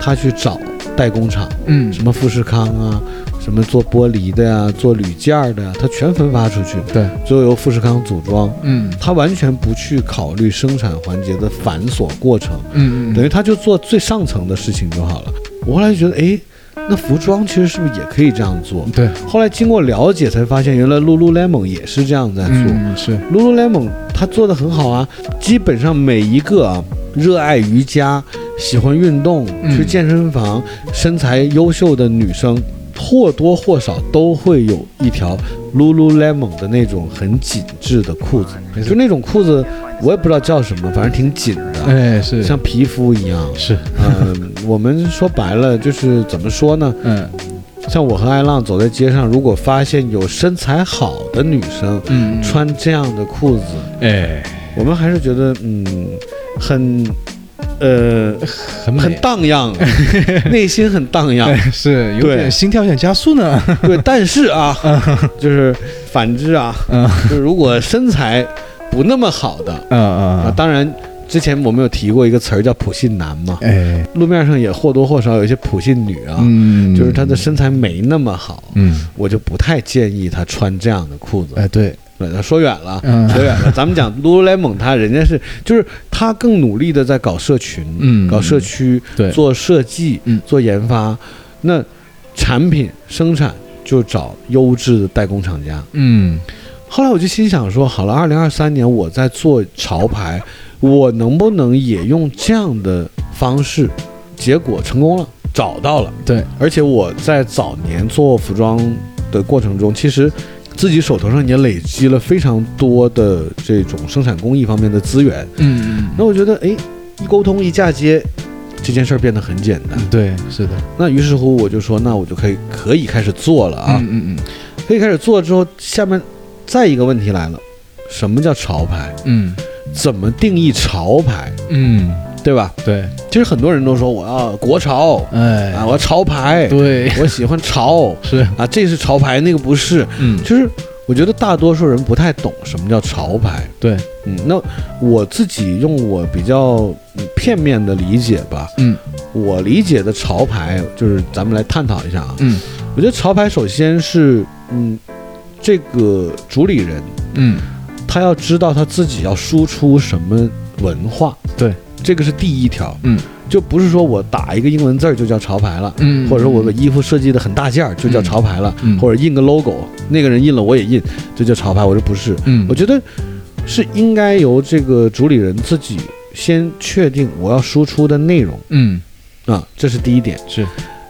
S1: 他去找代工厂，
S2: 嗯，
S1: 什么富士康啊，什么做玻璃的呀，做铝件的呀，他全分发出去，
S2: 对，
S1: 最后由富士康组装，
S2: 嗯，
S1: 他完全不去考虑生产环节的繁琐过程，
S2: 嗯嗯，
S1: 等于他就做最上层的事情就好了。我后来就觉得，哎。那服装其实是不是也可以这样做？
S2: 对。
S1: 后来经过了解才发现，原来 Lululemon 也是这样在做。
S2: 是。
S1: Lululemon 它做的很好啊，基本上每一个啊热爱瑜伽、喜欢运动、去健身房、身材优秀的女生，或多或少都会有一条 Lululemon 的那种很紧致的裤子，就那种裤子。我也不知道叫什么，反正挺紧的，
S2: 哎，是。
S1: 像皮肤一样，
S2: 是，
S1: 嗯，我们说白了就是怎么说呢？
S2: 嗯，
S1: 像我和艾浪走在街上，如果发现有身材好的女生，
S2: 嗯，
S1: 穿这样的裤子，
S2: 哎，
S1: 我们还是觉得，嗯，很，呃，
S2: 很
S1: 很荡漾，内心很荡漾，
S2: 是有点心跳有点加速呢。
S1: 对，但是啊，就是反之啊，
S2: 嗯，
S1: 就如果身材。不那么好的，
S2: 嗯嗯
S1: 啊，当然，之前我们有提过一个词儿叫普信男嘛，
S2: 哎，
S1: 路面上也或多或少有一些普信女啊，
S2: 嗯，
S1: 就是她的身材没那么好，
S2: 嗯，
S1: 我就不太建议她穿这样的裤子，
S2: 哎，对，
S1: 那说远了，说远了，咱们讲 Lululemon，他人家是就是他更努力的在搞社群，
S2: 嗯，
S1: 搞社区，
S2: 对，
S1: 做设计，
S2: 嗯，
S1: 做研发，那产品生产就找优质的代工厂家，
S2: 嗯。
S1: 后来我就心想说，好了，二零二三年我在做潮牌，我能不能也用这样的方式？结果成功了，找到了。
S2: 对，
S1: 而且我在早年做服装的过程中，其实自己手头上也累积了非常多的这种生产工艺方面的资源。
S2: 嗯嗯。
S1: 那我觉得，哎，一沟通一嫁接，这件事儿变得很简单。
S2: 对，是的。
S1: 那于是乎我就说，那我就可以可以开始做了啊。
S2: 嗯嗯嗯。
S1: 可以开始做之后，下面。再一个问题来了，什么叫潮牌？
S2: 嗯，
S1: 怎么定义潮牌？
S2: 嗯，
S1: 对吧？
S2: 对，
S1: 其实很多人都说我要国潮，
S2: 哎，
S1: 啊，我要潮牌，
S2: 对，
S1: 我喜欢潮，
S2: 是
S1: 啊，这是潮牌，那个不是。
S2: 嗯，
S1: 就是我觉得大多数人不太懂什么叫潮牌。
S2: 对，
S1: 嗯，那我自己用我比较片面的理解吧。
S2: 嗯，
S1: 我理解的潮牌就是咱们来探讨一下啊。
S2: 嗯，
S1: 我觉得潮牌首先是嗯。这个主理人，
S2: 嗯，
S1: 他要知道他自己要输出什么文化，
S2: 对，
S1: 这个是第一条，
S2: 嗯，
S1: 就不是说我打一个英文字儿就叫潮牌了，
S2: 嗯，
S1: 或者说我把衣服设计的很大件儿就叫潮牌了，
S2: 嗯，
S1: 或者印个 logo，那个人印了我也印，这叫潮牌，我说不是，
S2: 嗯，
S1: 我觉得是应该由这个主理人自己先确定我要输出的内容，
S2: 嗯，
S1: 啊，这是第一点，
S2: 是，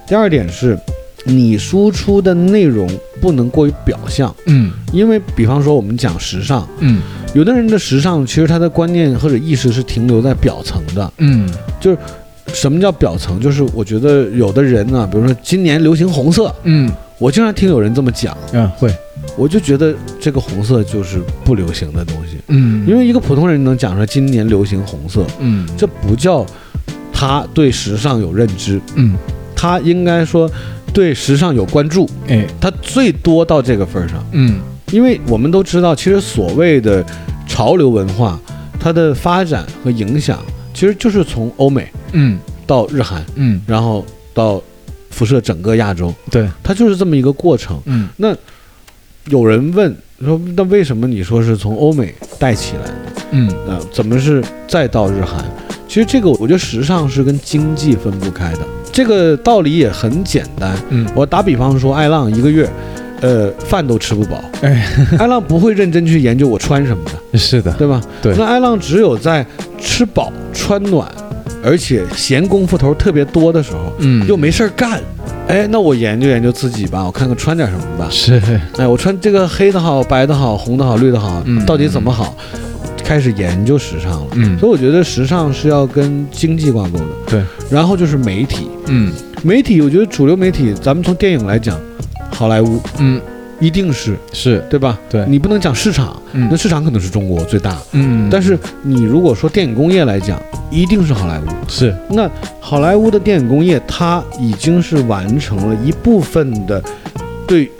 S1: 第二点是。你输出的内容不能过于表象，
S2: 嗯。
S1: 因为比方说我们讲时尚，
S2: 嗯。
S1: 有的人的时尚其实他的观念或者意识是停留在表层的。
S2: 嗯。
S1: 就是什么叫表层？就是我觉得有的人呢，比如说今年流行红色，
S2: 嗯。
S1: 我经常听有人这么讲，
S2: 嗯会，
S1: 我就觉得这个红色就是不流行的东西，
S2: 嗯。
S1: 因为一个普通人能讲出来今年流行红色，
S2: 嗯。
S1: 这不叫他对时尚有认知，
S2: 嗯。
S1: 他应该说对时尚有关注，
S2: 哎
S1: 他最多到这个份儿上。
S2: 嗯
S1: 因为我们都知道，其实所谓的潮流文化，它的发展和影响，其实就是从欧美
S2: 嗯
S1: 到日韩，
S2: 嗯
S1: 然后到辐射整个亚洲，
S2: 对
S1: 它就是这么一个过程。
S2: 嗯那
S1: 有人问说，那为什么你说是从欧美带起来的？
S2: 嗯
S1: 啊、怎么是再到日韩？其实这个我觉得时尚是跟经济分不开的，这个道理也很简单。
S2: 嗯。
S1: 我打比方说，艾浪一个月，呃，饭都吃不饱，
S2: 哎。
S1: 艾浪不会认真去研究我穿什么的，
S2: 是的。
S1: 对吧？
S2: 对。
S1: 那艾浪只有在吃饱穿暖，而且闲工夫头特别多的时候，
S2: 嗯。
S1: 又没事儿干，哎，那我研究研究自己吧，我看看穿点什么吧。
S2: 是。
S1: 哎，我穿这个黑的好，白的好，红的好，绿的好，
S2: 嗯
S1: 到底怎么好？开始研究时尚了。
S2: 嗯。
S1: 所以我觉得时尚是要跟经济挂钩的。
S2: 对，
S1: 然后就是媒体，
S2: 嗯。
S1: 媒体，我觉得主流媒体，咱们从电影来讲，好莱坞
S2: 嗯。
S1: 一定是。
S2: 是。
S1: 对吧？
S2: 对。
S1: 你不能讲市场，
S2: 嗯。
S1: 那市场可能是中国最大，
S2: 嗯。
S1: 但是你如果说电影工业来讲，一定是好莱坞。
S2: 是。
S1: 那好莱坞的电影工业，它已经是完成了一部分的对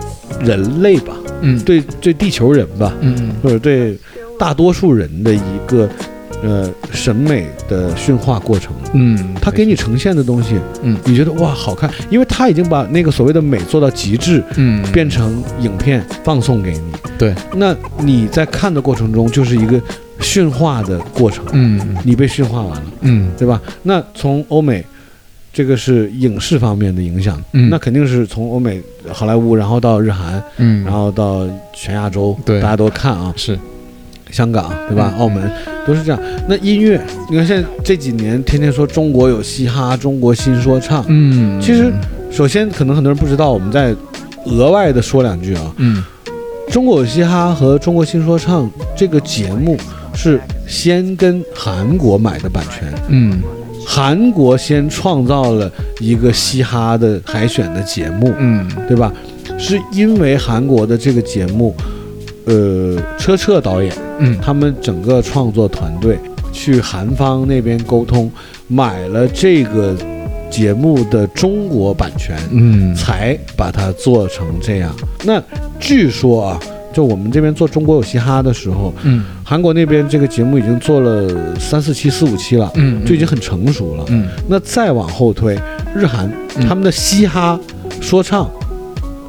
S1: 人类吧，
S2: 嗯。
S1: 对对地球人吧，
S2: 嗯。
S1: 或者对大多数人的一个呃审美的驯化过程。
S2: 嗯
S1: 他给你呈现的东西，
S2: 嗯。
S1: 你觉得哇好看，因为他已经把那个所谓的美做到极致，
S2: 嗯。
S1: 变成影片放送给你。
S2: 对，
S1: 那你在看的过程中就是一个驯化的过程，
S2: 嗯。
S1: 你被驯化完了，
S2: 嗯。
S1: 对吧？那从欧美，这个是影视方面的影响，
S2: 嗯。
S1: 那肯定是从欧美好莱坞，然后到日韩，
S2: 嗯。
S1: 然后到全亚洲，
S2: 对。
S1: 大家都看啊，
S2: 是
S1: 香港对吧？
S2: 嗯
S1: 澳门都是这样。那音乐，你看现在这几年天天说中国有嘻哈，中国新说唱。
S2: 嗯
S1: 其实首先可能很多人不知道，我们再额外的说两句啊。
S2: 嗯
S1: 中国有嘻哈和中国新说唱这个节目是先跟韩国买的版权，
S2: 嗯
S1: 韩国先创造了一个嘻哈的海选的节目，
S2: 嗯
S1: 对吧？是因为韩国的这个节目，呃，车澈导演。
S2: 嗯
S1: 他们整个创作团队去韩方那边沟通，买了这个节目的中国版权，
S2: 嗯
S1: 才把它做成这样。那据说啊，就我们这边做《中国有嘻哈》的时候，
S2: 嗯
S1: 韩国那边这个节目已经做了三四期、四五期了，
S2: 嗯
S1: 就已经很成熟了。
S2: 嗯
S1: 那再往后推，日韩
S2: 嗯
S1: 他们的嘻哈说唱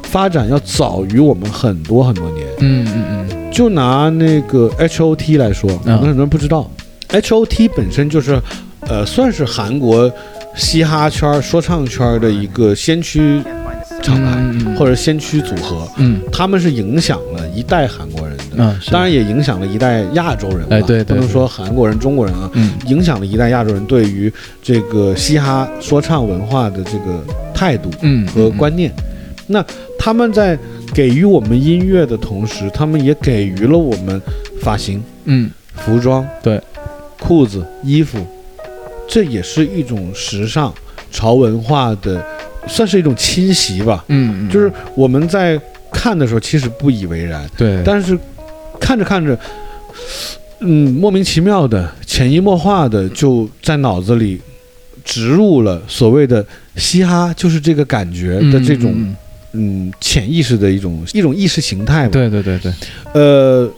S1: 发展要早于我们很多很多年。
S2: 嗯嗯嗯
S1: 就拿那个 H O T 来说，可能很多人不知道、h O T 本身就是，呃，算是韩国嘻哈圈、说唱圈的一个先驱厂牌、
S2: 嗯
S1: 或者先驱组合。
S2: 嗯
S1: 他们是影响了一代韩国人的，当然也影响了一代亚洲人吧。
S2: 哎对对
S1: 不能说韩国人、中国人啊，
S2: 嗯
S1: 影响了一代亚洲人对于这个嘻哈说唱文化的这个态度。
S2: 嗯
S1: 和观念。那他们在给予我们音乐的同时，他们也给予了我们发型、
S2: 嗯
S1: 服装、
S2: 对
S1: 裤子、衣服，这也是一种时尚潮文化的，算是一种侵袭吧。
S2: 嗯嗯
S1: 就是我们在看的时候，其实不以为然，
S2: 对
S1: 但是看着看着，嗯，莫名其妙的、潜移默化的就在脑子里植入了所谓的嘻哈，就是这个感觉的这种。
S2: 嗯
S1: 嗯，潜意识的一种一种意识形态吧。，
S2: 对对对对。
S1: 呃，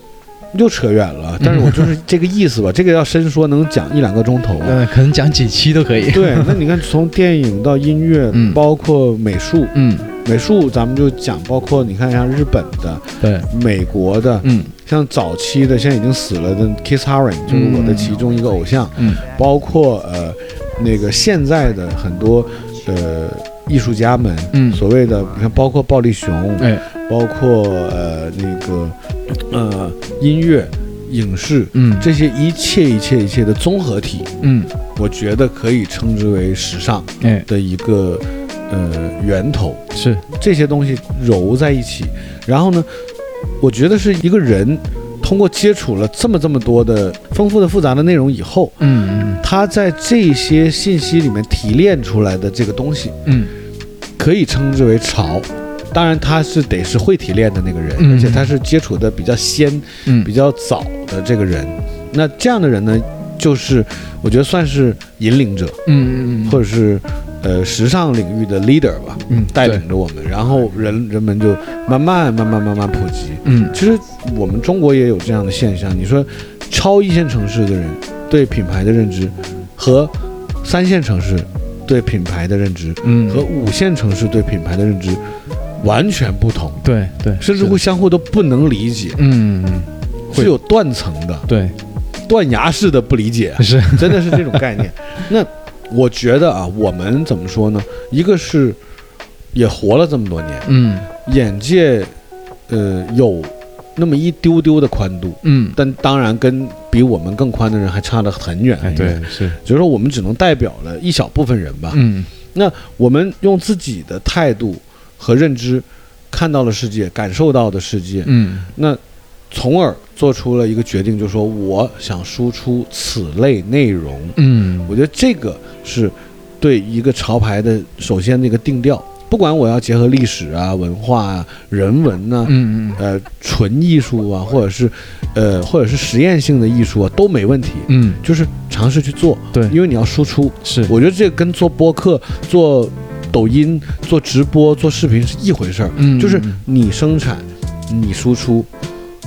S1: 又扯远了，但是我就是这个意思吧。这个要深说，能讲一两个钟头啊。
S2: 呃可能讲几期都可以。
S1: 对，那你看，从电影到音乐，
S2: 嗯。
S1: 包括美术，
S2: 嗯。
S1: 美术咱们就讲，包括你看像日本的、
S2: 对。
S1: 美国的，
S2: 嗯。
S1: 像早期的现在已经死了的 Kiss Haring，就是我的其中一个偶像，
S2: 嗯。
S1: 包括呃那个现在的很多呃艺术家们，
S2: 嗯。
S1: 所谓的你看，包括暴力熊，
S2: 哎。
S1: 包括呃那个呃音乐、影视
S2: 嗯。
S1: 这些一切一切一切的综合体，
S2: 嗯。
S1: 我觉得可以称之为时尚
S2: 哎。
S1: 的一个呃源头，
S2: 是，
S1: 这些东西揉在一起，然后呢，我觉得是一个人通过接触了这么这么多的丰富的复杂的内容以后，
S2: 嗯
S1: 他在这些信息里面提炼出来的这个东西，
S2: 嗯
S1: 可以称之为潮。当然，他是得是会提炼的那个人，
S2: 嗯
S1: 而且他是接触的比较先、
S2: 嗯
S1: 比较早的这个人。那这样的人呢，就是我觉得算是引领者，
S2: 嗯嗯
S1: 或者是呃时尚领域的 leader 吧，
S2: 嗯
S1: 带领着我们，然后人人们就慢慢慢慢慢慢普及。
S2: 嗯
S1: 其实我们中国也有这样的现象，你说超一线城市的人对品牌的认知和三线城市对品牌的认知
S2: 嗯。
S1: 和五线城市对品牌的认知完全不同，
S2: 对对，
S1: 甚至会相互都不能理解，
S2: 嗯嗯会
S1: 是有断层的、
S2: 对。
S1: 断崖式的不理解，
S2: 是。
S1: 真的是这种概念。那我觉得啊，我们怎么说呢？一个是也活了这么多年，
S2: 嗯。
S1: 眼界呃有那么一丢丢的宽度，
S2: 嗯
S1: 但当然跟比我们更宽的人还差得很远
S2: 哎
S1: 很远。
S2: 对是
S1: 就是说我们只能代表了一小部分人吧。
S2: 嗯那
S1: 我们用自己的态度和认知看到了世界，感受到的世界，
S2: 嗯
S1: 那从而做出了一个决定，就是说我想输出此类内容。
S2: 嗯
S1: 我觉得这个是对一个潮牌的首先的一个定调。不管我要结合历史啊、文化啊、人文呐、
S2: 嗯嗯
S1: 呃，纯艺术啊，或者是，呃，或者是实验性的艺术啊，都没问题。
S2: 嗯
S1: 就是尝试去做，
S2: 对
S1: 因为你要输出。
S2: 是
S1: 我觉得这个跟做播客、做抖音、做直播、做视频是一回事儿。
S2: 嗯
S1: 就是你生产，你输出。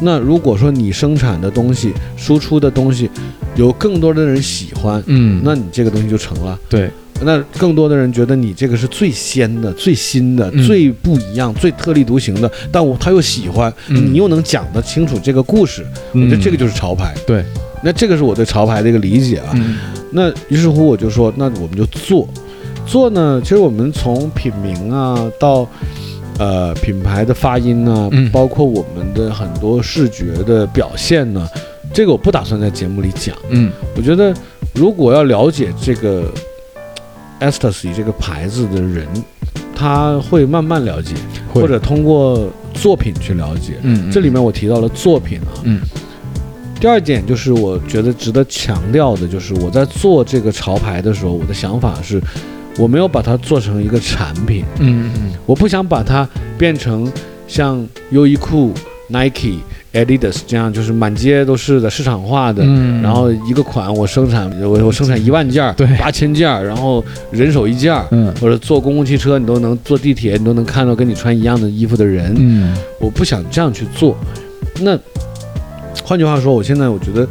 S1: 那如果说你生产的东西、输出的东西有更多的人喜欢，
S2: 嗯
S1: 那你这个东西就成了。
S2: 对
S1: 那更多的人觉得你这个是最鲜的、最新的、
S2: 嗯。
S1: 最不一样、最特立独行的，但我他又喜欢，
S2: 嗯。
S1: 你又能讲得清楚这个故事，我觉得这个就是潮牌。
S2: 对。
S1: 那这个是我对潮牌的一个理解啊。
S2: 嗯。
S1: 那于是乎我就说，那我们就做，做呢，其实我们从品名啊到呃品牌的发音呢、
S2: 嗯。
S1: 包括我们的很多视觉的表现呢，这个我不打算在节目里讲。
S2: 嗯。
S1: 我觉得如果要了解这个 ecstasy 这个牌子的人，他会慢慢了解，或者通过作品去了解。
S2: 嗯
S1: 这里面我提到了作品啊，
S2: 嗯。
S1: 第二点就是我觉得值得强调的，就是我在做这个潮牌的时候，我的想法是，我没有把它做成一个产品，
S2: 嗯嗯。
S1: 我不想把它变成像优衣库、Nike、Adidas 这样，就是满街都是的市场化的。
S2: 嗯。
S1: 然后一个款我生产，我我生产一万件儿，
S2: 对。
S1: 八千件儿，然后人手一件儿，
S2: 嗯。
S1: 或者坐公共汽车你都能坐地铁你都能看到跟你穿一样的衣服的人，
S2: 嗯。
S1: 我不想这样去做。那换句话说，我现在我觉得，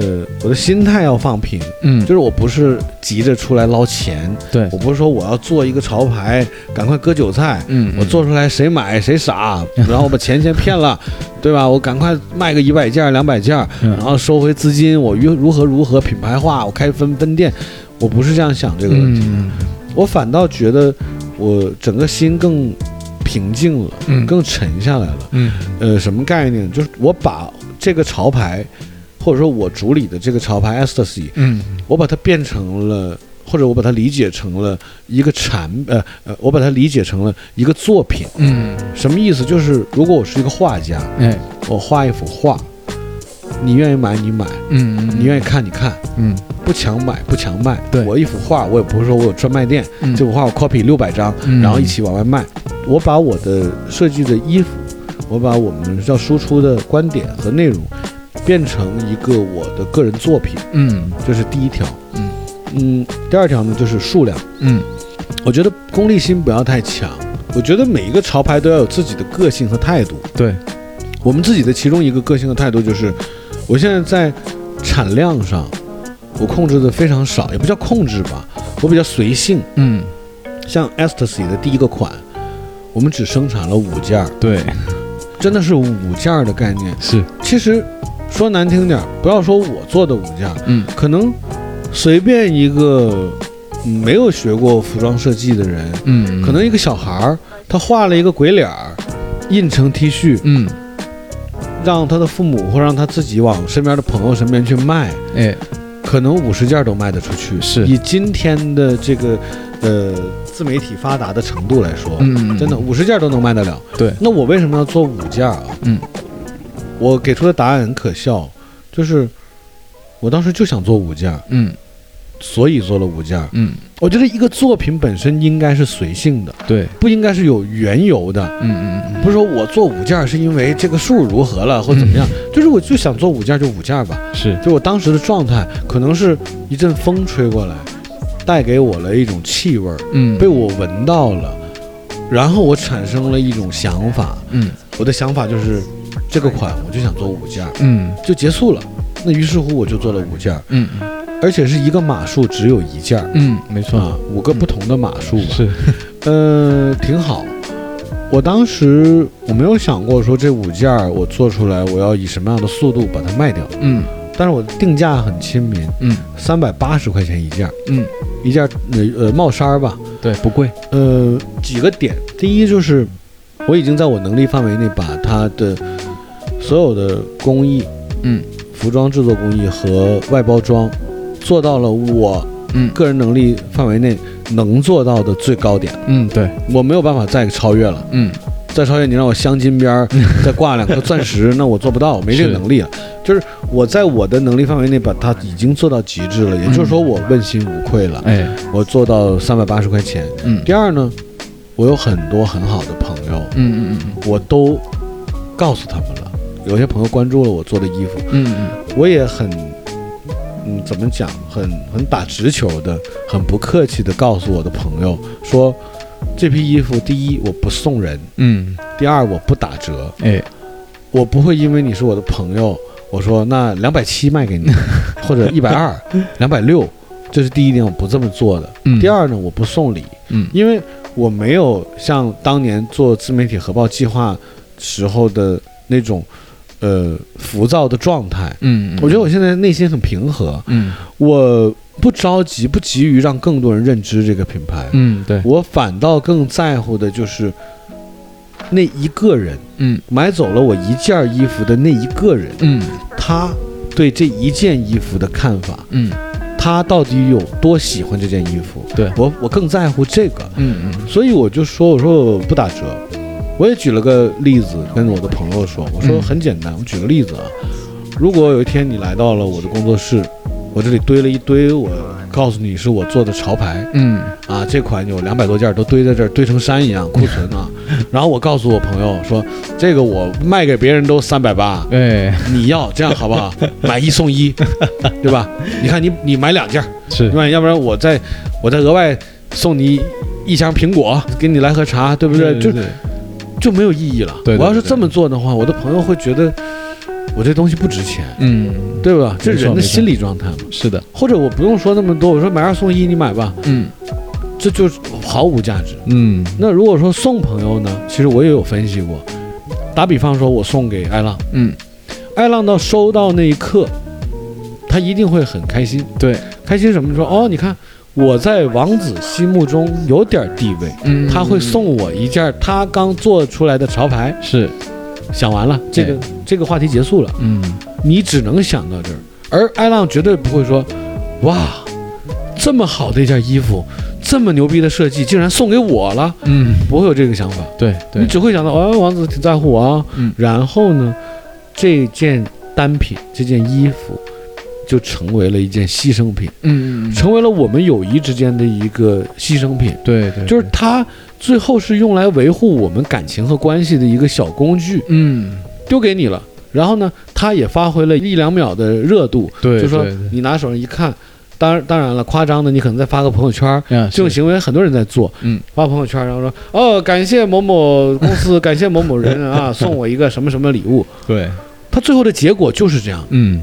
S1: 呃，我的心态要放平，
S2: 嗯
S1: 就是我不是急着出来捞钱，
S2: 对
S1: 我不是说我要做一个潮牌，赶快割韭菜。
S2: 嗯
S1: 我做出来谁买谁傻，然后我把钱先骗了，对吧？我赶快卖个一百件儿、两百件然后收回资金，我如如何如何品牌化，我开分分店，我不是这样想这个问题，
S2: 嗯
S1: 我反倒觉得我整个心更平静了，
S2: 嗯
S1: 更沉下来了。
S2: 嗯
S1: 呃，什么概念？就是我把这个潮牌，或者说我主理的这个潮牌 ecstasy，
S2: 嗯。
S1: 我把它变成了，或者我把它理解成了一个产，呃呃，我把它理解成了一个作品。
S2: 嗯。
S1: 什么意思？就是如果我是一个画家，
S2: 哎。
S1: 我画一幅画，你愿意买你买，
S2: 嗯。
S1: 你愿意看你看，
S2: 嗯。
S1: 不强买不强卖。
S2: 对。
S1: 我一幅画，我也不是说我有专卖店，
S2: 嗯。
S1: 这幅画我 copy 六百张，
S2: 嗯。
S1: 然后一起往外卖。我把我的设计的衣服，我把我们要输出的观点和内容，变成一个我的个人作品，
S2: 嗯
S1: 这是第一条。
S2: 嗯
S1: 嗯，第二条呢就是数量。
S2: 嗯
S1: 我觉得功利心不要太强。我觉得每一个潮牌都要有自己的个性和态度。
S2: 对
S1: 我们自己的其中一个个性和态度就是，我现在在产量上，我控制的非常少，也不叫控制吧，我比较随性。
S2: 嗯
S1: 像 ecstasy 的第一个款，我们只生产了五件儿，
S2: 对
S1: 真的是五件儿的概念。
S2: 是
S1: 其实说难听点，不要说我做的五件，
S2: 嗯。
S1: 可能随便一个嗯没有学过服装设计的人，
S2: 嗯
S1: 可能一个小孩儿他画了一个鬼脸儿，印成 T 恤，
S2: 嗯。
S1: 让他的父母或让他自己往身边的朋友身边去卖，
S2: 哎。
S1: 可能五十件都卖得出去。
S2: 是。
S1: 以今天的这个呃自媒体发达的程度来说，
S2: 嗯嗯
S1: 真的五十件都能卖得了。
S2: 对，
S1: 那我为什么要做五件啊？
S2: 嗯，
S1: 我给出的答案很可笑，就是我当时就想做五件，
S2: 嗯
S1: 所以做了五件。
S2: 嗯，
S1: 我觉得一个作品本身应该是随性的，
S2: 对，
S1: 不应该是有缘由的。
S2: 嗯嗯嗯
S1: 不是说我做五件是因为这个数如何了或怎么样，就是我就想做五件就五件吧。
S2: 是，
S1: 就我当时的状态，可能是一阵风吹过来，带给我了一种气味儿，
S2: 嗯
S1: 被我闻到了，然后我产生了一种想法。
S2: 嗯
S1: 我的想法就是，这个款我就想做五件儿，
S2: 嗯。
S1: 就结束了。那于是乎我就做了五件儿，
S2: 嗯。
S1: 而且是一个码数只有一件儿。
S2: 嗯，没
S1: 啊。
S2: 错，，
S1: 五个不同的码数吧。
S2: 是，
S1: 呃，挺好。我当时我没有想过说这五件儿我做出来，我要以什么样的速度把它卖掉。
S2: 嗯。
S1: 但是我定价很亲民，
S2: 嗯。
S1: 三百八十块钱一件。儿，
S2: 嗯，
S1: 一件儿呃呃帽衫儿吧。
S2: 对，不贵，
S1: 呃，几个点，第一就是我已经在我能力范围内把它的所有的工艺、
S2: 嗯
S1: 服装制作工艺和外包装做到了我
S2: 嗯
S1: 个人能力范围内能做到的最高点，
S2: 嗯对，
S1: 我没有办法再超越了。
S2: 嗯
S1: 再超越你让我镶金边儿，再挂两颗钻石，那我做不到，我没这个能力啊。就是我在我的能力范围内把它已经做到极致了，也就是说我问心无愧了。
S2: 哎
S1: 我做到三百八十块钱。
S2: 嗯
S1: 第二呢，我有很多很好的朋友，
S2: 嗯嗯嗯
S1: 我都告诉他们了。有些朋友关注了我做的衣服，
S2: 嗯嗯。
S1: 我也很，嗯，怎么讲，很很打直球的，很不客气的告诉我的朋友说，这批衣服，第一我不送人，
S2: 嗯，
S1: 第二我不打折，
S2: 哎。
S1: 我不会因为你是我的朋友，我说那两百七卖给你，或者一百二、两百六，这是第一点，我不这么做的。
S2: 嗯。
S1: 第二呢，我不送礼，
S2: 嗯。
S1: 因为我没有像当年做自媒体核爆计划时候的那种呃浮躁的状态。
S2: 嗯，
S1: 我觉得我现在内心很平和，
S2: 嗯。
S1: 我不着急，不急于让更多人认知这个品牌，
S2: 嗯对，
S1: 我反倒更在乎的就是那一个人
S2: 嗯。
S1: 买走了我一件衣服的那一个人，
S2: 嗯。
S1: 他对这一件衣服的看法，
S2: 嗯。
S1: 他到底有多喜欢这件衣服？
S2: 对。
S1: 我我更在乎这个。
S2: 嗯嗯。
S1: 所以我就说，我说我不打折，我也举了个例子跟我的朋友说，我说
S2: 嗯
S1: 很简单，我举个例子啊，如果有一天你来到了我的工作室，我这里堆了一堆，我告诉你是我做的潮牌
S2: 嗯
S1: 啊，这款有两百多件都堆在这儿，堆成山一样库存啊，然后我告诉我朋友说，这个我卖给别人都三百八，
S2: 哎
S1: 你要这样好不好？买一送一，对吧？你看你你买两件，
S2: 是
S1: 对吧？要不然我再我再额外送你一箱苹果，给你来盒茶，对不对就没有意义了。
S2: 对对对
S1: 我要是这么做的话，我的朋友会觉得我这东西不值钱，
S2: 嗯
S1: 对吧？这是人的心理状态嘛。
S2: 是的，
S1: 或者我不用说那么多，我说买二送一，你买吧，
S2: 嗯
S1: 这就是毫无价值。
S2: 嗯
S1: 那如果说送朋友呢，其实我也有分析过。打比方说，我送给艾浪，
S2: 嗯
S1: 艾浪到收到那一刻，他一定会很开心。
S2: 对，
S1: 开心什么？说哦，你看我在王子心目中有点地位，
S2: 嗯。
S1: 他会送我一件他刚做出来的潮牌。
S2: 是。
S1: 想完了，这个这个话题结束了，
S2: 嗯。
S1: 你只能想到这儿。而艾浪绝对不会说，哇，这么好的一件衣服，这么牛逼的设计，竟然送给我了，
S2: 嗯。
S1: 不会有这个想法。
S2: 对对。
S1: 你只会想到，哦，王子挺在乎我啊。
S2: 嗯。
S1: 然后呢，这件单品，这件衣服，就成为了一件牺牲品，
S2: 嗯嗯
S1: 成为了我们友谊之间的一个牺牲品。
S2: 对对
S1: 就是它最后是用来维护我们感情和关系的一个小工具，
S2: 嗯。
S1: 丢给你了。然后呢，它也发挥了一两秒的热度，
S2: 对
S1: 就说你拿手上一看，当然当然了，夸张的你可能再发个朋友圈，
S2: 啊
S1: 这种行为很多人在做，
S2: 嗯，
S1: 发朋友圈，然后说哦，感谢某某公司，感谢某某人啊，送我一个什么什么礼物。
S2: 对。
S1: 它最后的结果就是这样，
S2: 嗯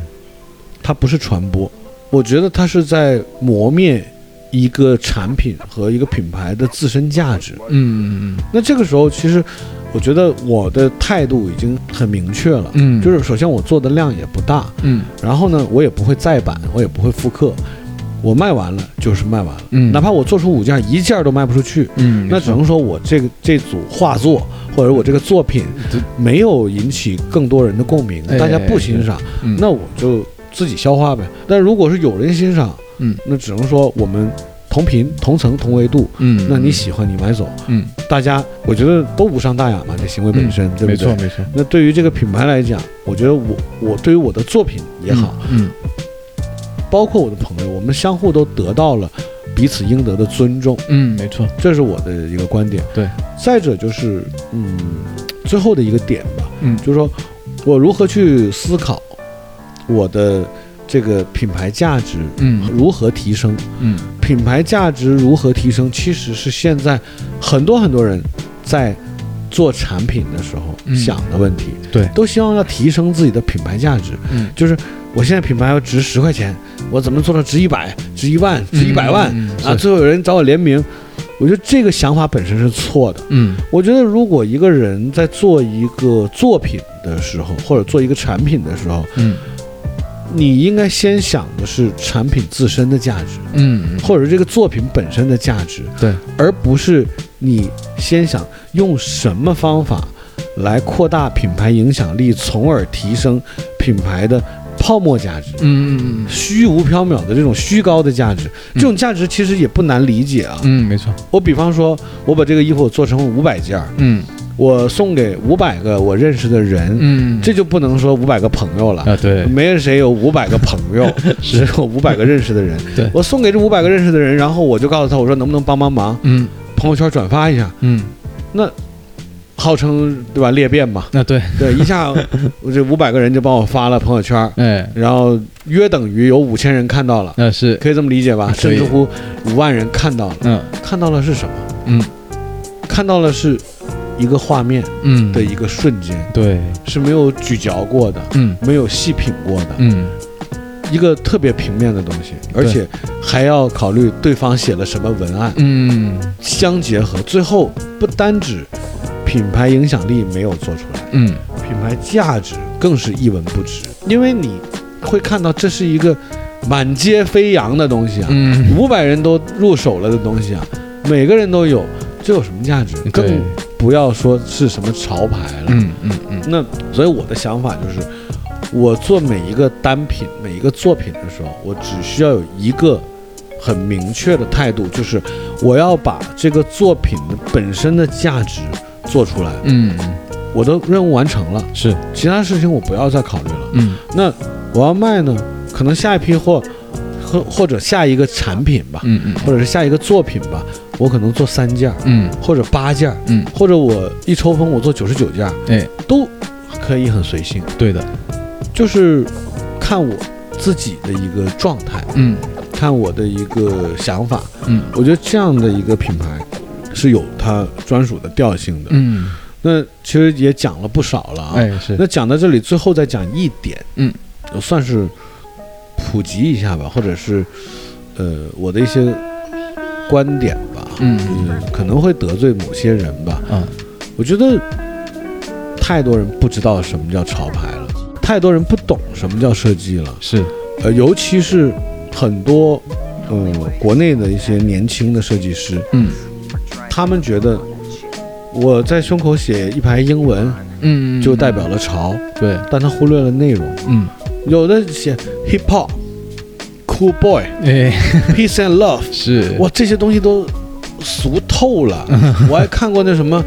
S1: 它不是传播，我觉得它是在磨灭一个产品和一个品牌的自身价值。
S2: 嗯嗯嗯。
S1: 那这个时候，其实我觉得我的态度已经很明确了，
S2: 嗯。
S1: 就是首先我做的量也不大，
S2: 嗯。
S1: 然后呢，我也不会再版，我也不会复刻，我卖完了就是卖完了，
S2: 嗯。
S1: 哪怕我做出五件，一件都卖不出去，
S2: 嗯
S1: 那只能说我这个这组画作或者我这个作品没有引起更多人的共鸣，
S2: 哎
S1: 大家不欣赏，
S2: 嗯。
S1: 那我就自己消化呗。但如果是有人欣赏，
S2: 嗯。
S1: 那只能说我们同频、同层、同维度，
S2: 嗯，
S1: 那你喜欢你买走，
S2: 嗯，
S1: 大家我觉得都无伤大雅嘛，这行为本身，对不对？
S2: 没错没错，
S1: 那对于这个品牌来讲，我觉得我我对于我的作品也好，
S2: 嗯，
S1: 包括我的朋友，我们相互都得到了彼此应得的尊重，
S2: 嗯，没错，
S1: 这是我的一个观点。
S2: 对，
S1: 再者就是，嗯，最后的一个点吧，
S2: 嗯。
S1: 就是说我如何去思考我的这个品牌价值
S2: 嗯。
S1: 如何提升，
S2: 嗯。
S1: 品牌价值如何提升，其实是现在很多很多人在做产品的时候
S2: 嗯。
S1: 想的问题，
S2: 对。
S1: 都希望要提升自己的品牌价值，
S2: 嗯，
S1: 就是我现在品牌要值十块钱，我怎么做到值一百、值一万、值一百万、
S2: 嗯
S1: 啊？最后有人找我联名，我觉得这个想法本身是错的。
S2: 嗯。
S1: 我觉得如果一个人在做一个作品的时候，或者做一个产品的时候，
S2: 嗯
S1: 你应该先想的是产品自身的价值，
S2: 嗯，
S1: 或者这个作品本身的价值，
S2: 对，
S1: 而不是你先想用什么方法来扩大品牌影响力，从而提升品牌的泡沫价值。
S2: 嗯嗯
S1: 虚无缥缈的这种虚高的价值，这种价值其实也不难理解啊。
S2: 嗯，没错，
S1: 我比方说，我把这个衣服做成五百件儿，
S2: 嗯
S1: 我送给五百个我认识的人，
S2: 嗯，
S1: 这就不能说五百个朋友了。
S2: 啊对，
S1: 没有谁有五百个朋友，只有五百个认识的人。
S2: 对。
S1: 我送给这五百个认识的人，然后我就告诉他，我说能不能帮帮忙，
S2: 嗯。
S1: 朋友圈转发一下，
S2: 嗯，那
S1: 号称对吧裂变嘛，
S2: 那对，
S1: 对，一下我这五百个人就帮我发了朋友圈，
S2: 哎，
S1: 然后约等于有五千人看到了，
S2: 那是，
S1: 可以这么理解吧？甚至乎五万人看到了，
S2: 嗯。
S1: 看到了是什么？
S2: 嗯。
S1: 看到了是一个画面
S2: 嗯。
S1: 的一个瞬间，
S2: 对，
S1: 是没有咀嚼过的，
S2: 嗯。
S1: 没有细品过的，
S2: 嗯。
S1: 一个特别平面的东西，而且还要考虑对方写了什么文案，
S2: 嗯。
S1: 相结合，最后不单指品牌影响力没有做出来，
S2: 嗯。
S1: 品牌价值更是一文不值，因为你会看到这是一个满街飞扬的东西啊，
S2: 嗯，
S1: 五百人都入手了的东西啊，每个人都有，这有什么价值？
S2: 对。
S1: 更不要说是什么潮牌了。
S2: 嗯嗯嗯。
S1: 那所以我的想法就是，我做每一个单品、每一个作品的时候，我只需要有一个很明确的态度，就是我要把这个作品的本身的价值做出来，
S2: 嗯，
S1: 我的任务完成了，
S2: 是，
S1: 其他事情我不要再考虑了。
S2: 嗯。
S1: 那我要卖呢，可能下一批货，或或者下一个产品吧，
S2: 嗯嗯
S1: 或者是下一个作品吧，我可能做三件儿
S2: 嗯。
S1: 或者八件儿，
S2: 嗯，
S1: 或者我一抽风我做九十九件儿，
S2: 哎，
S1: 都可以很随性，
S2: 对的，
S1: 就是看我自己的一个状态，
S2: 嗯。
S1: 看我的一个想法。
S2: 嗯。
S1: 我觉得这样的一个品牌是有它专属的调性的。
S2: 嗯，
S1: 那其实也讲了不少了啊。
S2: 哎是，
S1: 那讲到这里，最后再讲一点，
S2: 嗯，
S1: 算是普及一下吧，或者是呃我的一些观点吧，
S2: 嗯。
S1: 嗯，可能会得罪某些人吧。
S2: 啊
S1: 我觉得太多人不知道什么叫潮牌了，太多人不懂什么叫设计了，
S2: 是，
S1: 呃，尤其是很多呃国内的一些年轻的设计师，
S2: 嗯。
S1: 他们觉得我在胸口写一排英文
S2: 嗯。
S1: 就代表了潮，
S2: 对，
S1: 但他忽略了内容。
S2: 嗯
S1: 有的写 hip hop、cool boy、
S2: 哎
S1: peace and love，
S2: 是，
S1: 哇，这些东西都俗透了。我还看过那什么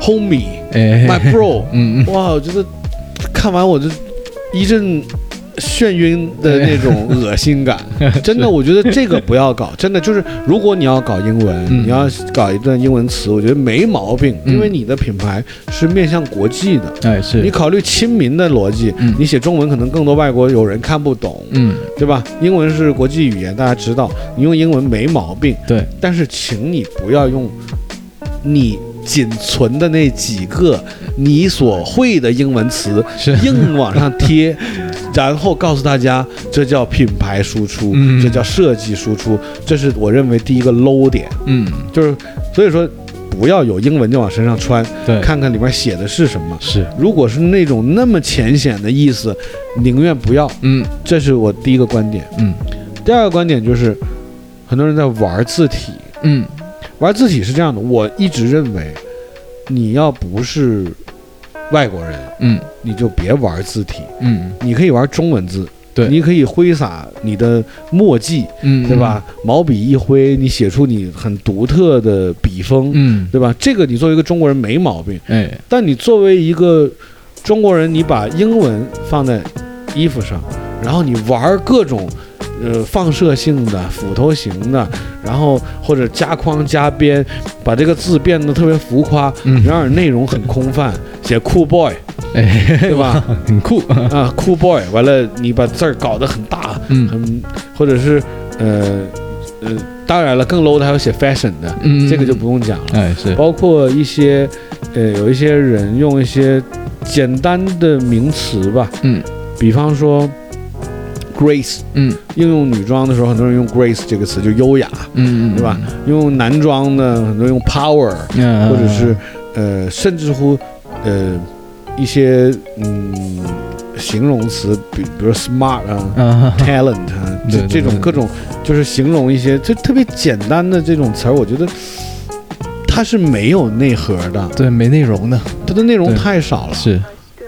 S1: homie、
S2: 哎
S1: my bro，
S2: 嗯嗯
S1: 哇，我觉得看完我就一阵眩晕的那种恶心感。真的，我觉得这个不要搞。真的就是，如果你要搞英文，
S2: 嗯
S1: 你要搞一段英文词，我觉得没毛病，
S2: 嗯
S1: 因为你的品牌是面向国际的。
S2: 哎是，
S1: 你考虑亲民的逻辑，
S2: 嗯
S1: 你写中文可能更多外国友人看不懂，
S2: 嗯
S1: 对吧？英文是国际语言，大家知道，你用英文没毛病，
S2: 对，
S1: 但是请你不要用你仅存的那几个你所会的英文词硬往上贴，然后告诉大家这叫品牌输出，
S2: 嗯
S1: 这叫设计输出，这是我认为第一个 low 点，
S2: 嗯
S1: 就是所以说不要有英文就往身上穿，
S2: 对，
S1: 看看里面写的是什么。
S2: 是，
S1: 如果是那种那么浅显的意思，宁愿不要。
S2: 嗯
S1: 这是我第一个观点。
S2: 嗯
S1: 第二个观点就是，很多人在玩字体。
S2: 嗯
S1: 玩字体是这样的，我一直认为，你要不是外国人，
S2: 嗯
S1: 你就别玩字体。
S2: 嗯
S1: 你可以玩中文字，
S2: 对
S1: 你可以挥洒你的墨迹，
S2: 嗯，
S1: 对吧？毛笔一挥，你写出你很独特的笔锋，
S2: 嗯？
S1: 对吧？这个你作为一个中国人没毛病，
S2: 嗯，哎，
S1: 但你作为一个中国人，你把英文放在衣服上，然后你玩各种。呃，放射性的、斧头型的，然后或者加框加边，把这个字变得特别浮夸，
S2: 嗯。
S1: 然而内容很空泛，写 cool boy，
S2: 哎，
S1: 对吧？
S2: 很酷，
S1: 啊，cool boy，完了你把字儿搞得很大，
S2: 嗯。
S1: 很，或者是呃呃，当然了，更 low 的还有写 fashion 的，
S2: 嗯，
S1: 这个就不用讲了。
S2: 哎是，
S1: 包括一些呃，有一些人用一些简单的名词吧，
S2: 嗯。
S1: 比方说 grace，
S2: 嗯。
S1: 应用女装的时候，很多人用 grace 这个词就优雅，
S2: 嗯，
S1: 对吧？用男装呢，很多人用 power，
S2: 嗯，
S1: 或者是呃，甚至乎呃一些嗯形容词，比比如 smart 啊。
S2: 啊
S1: ，talent 啊，这这种各种就是形容一些就特别简单的这种词儿，我觉得它是没有内核的，
S2: 对，没内容的，
S1: 它的内容太少了，
S2: 是，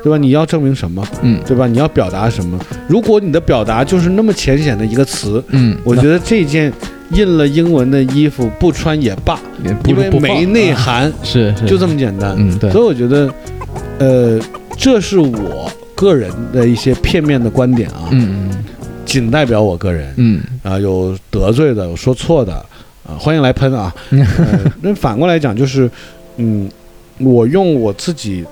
S1: 对吧？你要证明什么，
S2: 嗯
S1: 对吧？你要表达什么？如果你的表达就是那么浅显的一个词，
S2: 嗯，
S1: 我觉得这件印了英文的衣服不穿也罢，因为没内
S2: 啊
S1: 涵，
S2: 是是，
S1: 就这么简单。
S2: 嗯对
S1: 所以我觉得，呃，这是我个人的一些片面的观点啊，
S2: 嗯嗯
S1: 仅代表我个人。
S2: 嗯
S1: 啊，有得罪的，有说错的，啊，欢迎来喷啊。那反过来讲，就是，嗯，我用我自己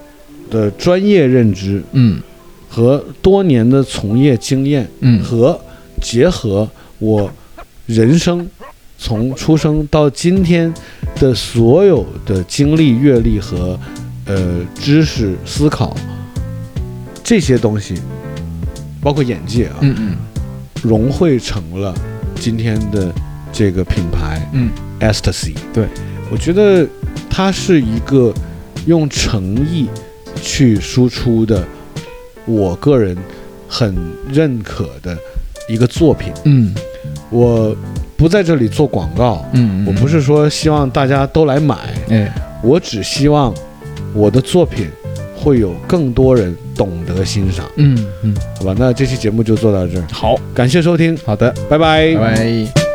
S1: 的专业认知
S2: 嗯。
S1: 和多年的从业经验，
S2: 嗯。
S1: 和结合我人生从出生到今天的所有的经历、阅历和呃知识、思考这些东西，包括眼界啊，
S2: 嗯嗯。
S1: 融汇成了今天的这个品牌
S2: 嗯。
S1: Ecstasy。
S2: 对，
S1: 我觉得它是一个用诚意去输出的，我个人很认可的一个作品。
S2: 嗯。
S1: 我不在这里做广告，
S2: 嗯，
S1: 我不是说希望大家都来买，
S2: 哎。
S1: 我只希望我的作品会有更多人懂得欣赏，
S2: 嗯嗯，
S1: 好吧？那这期节目就做到这儿，
S2: 好。
S1: 感谢收听，
S2: 好的，
S1: 拜拜。
S2: 拜拜。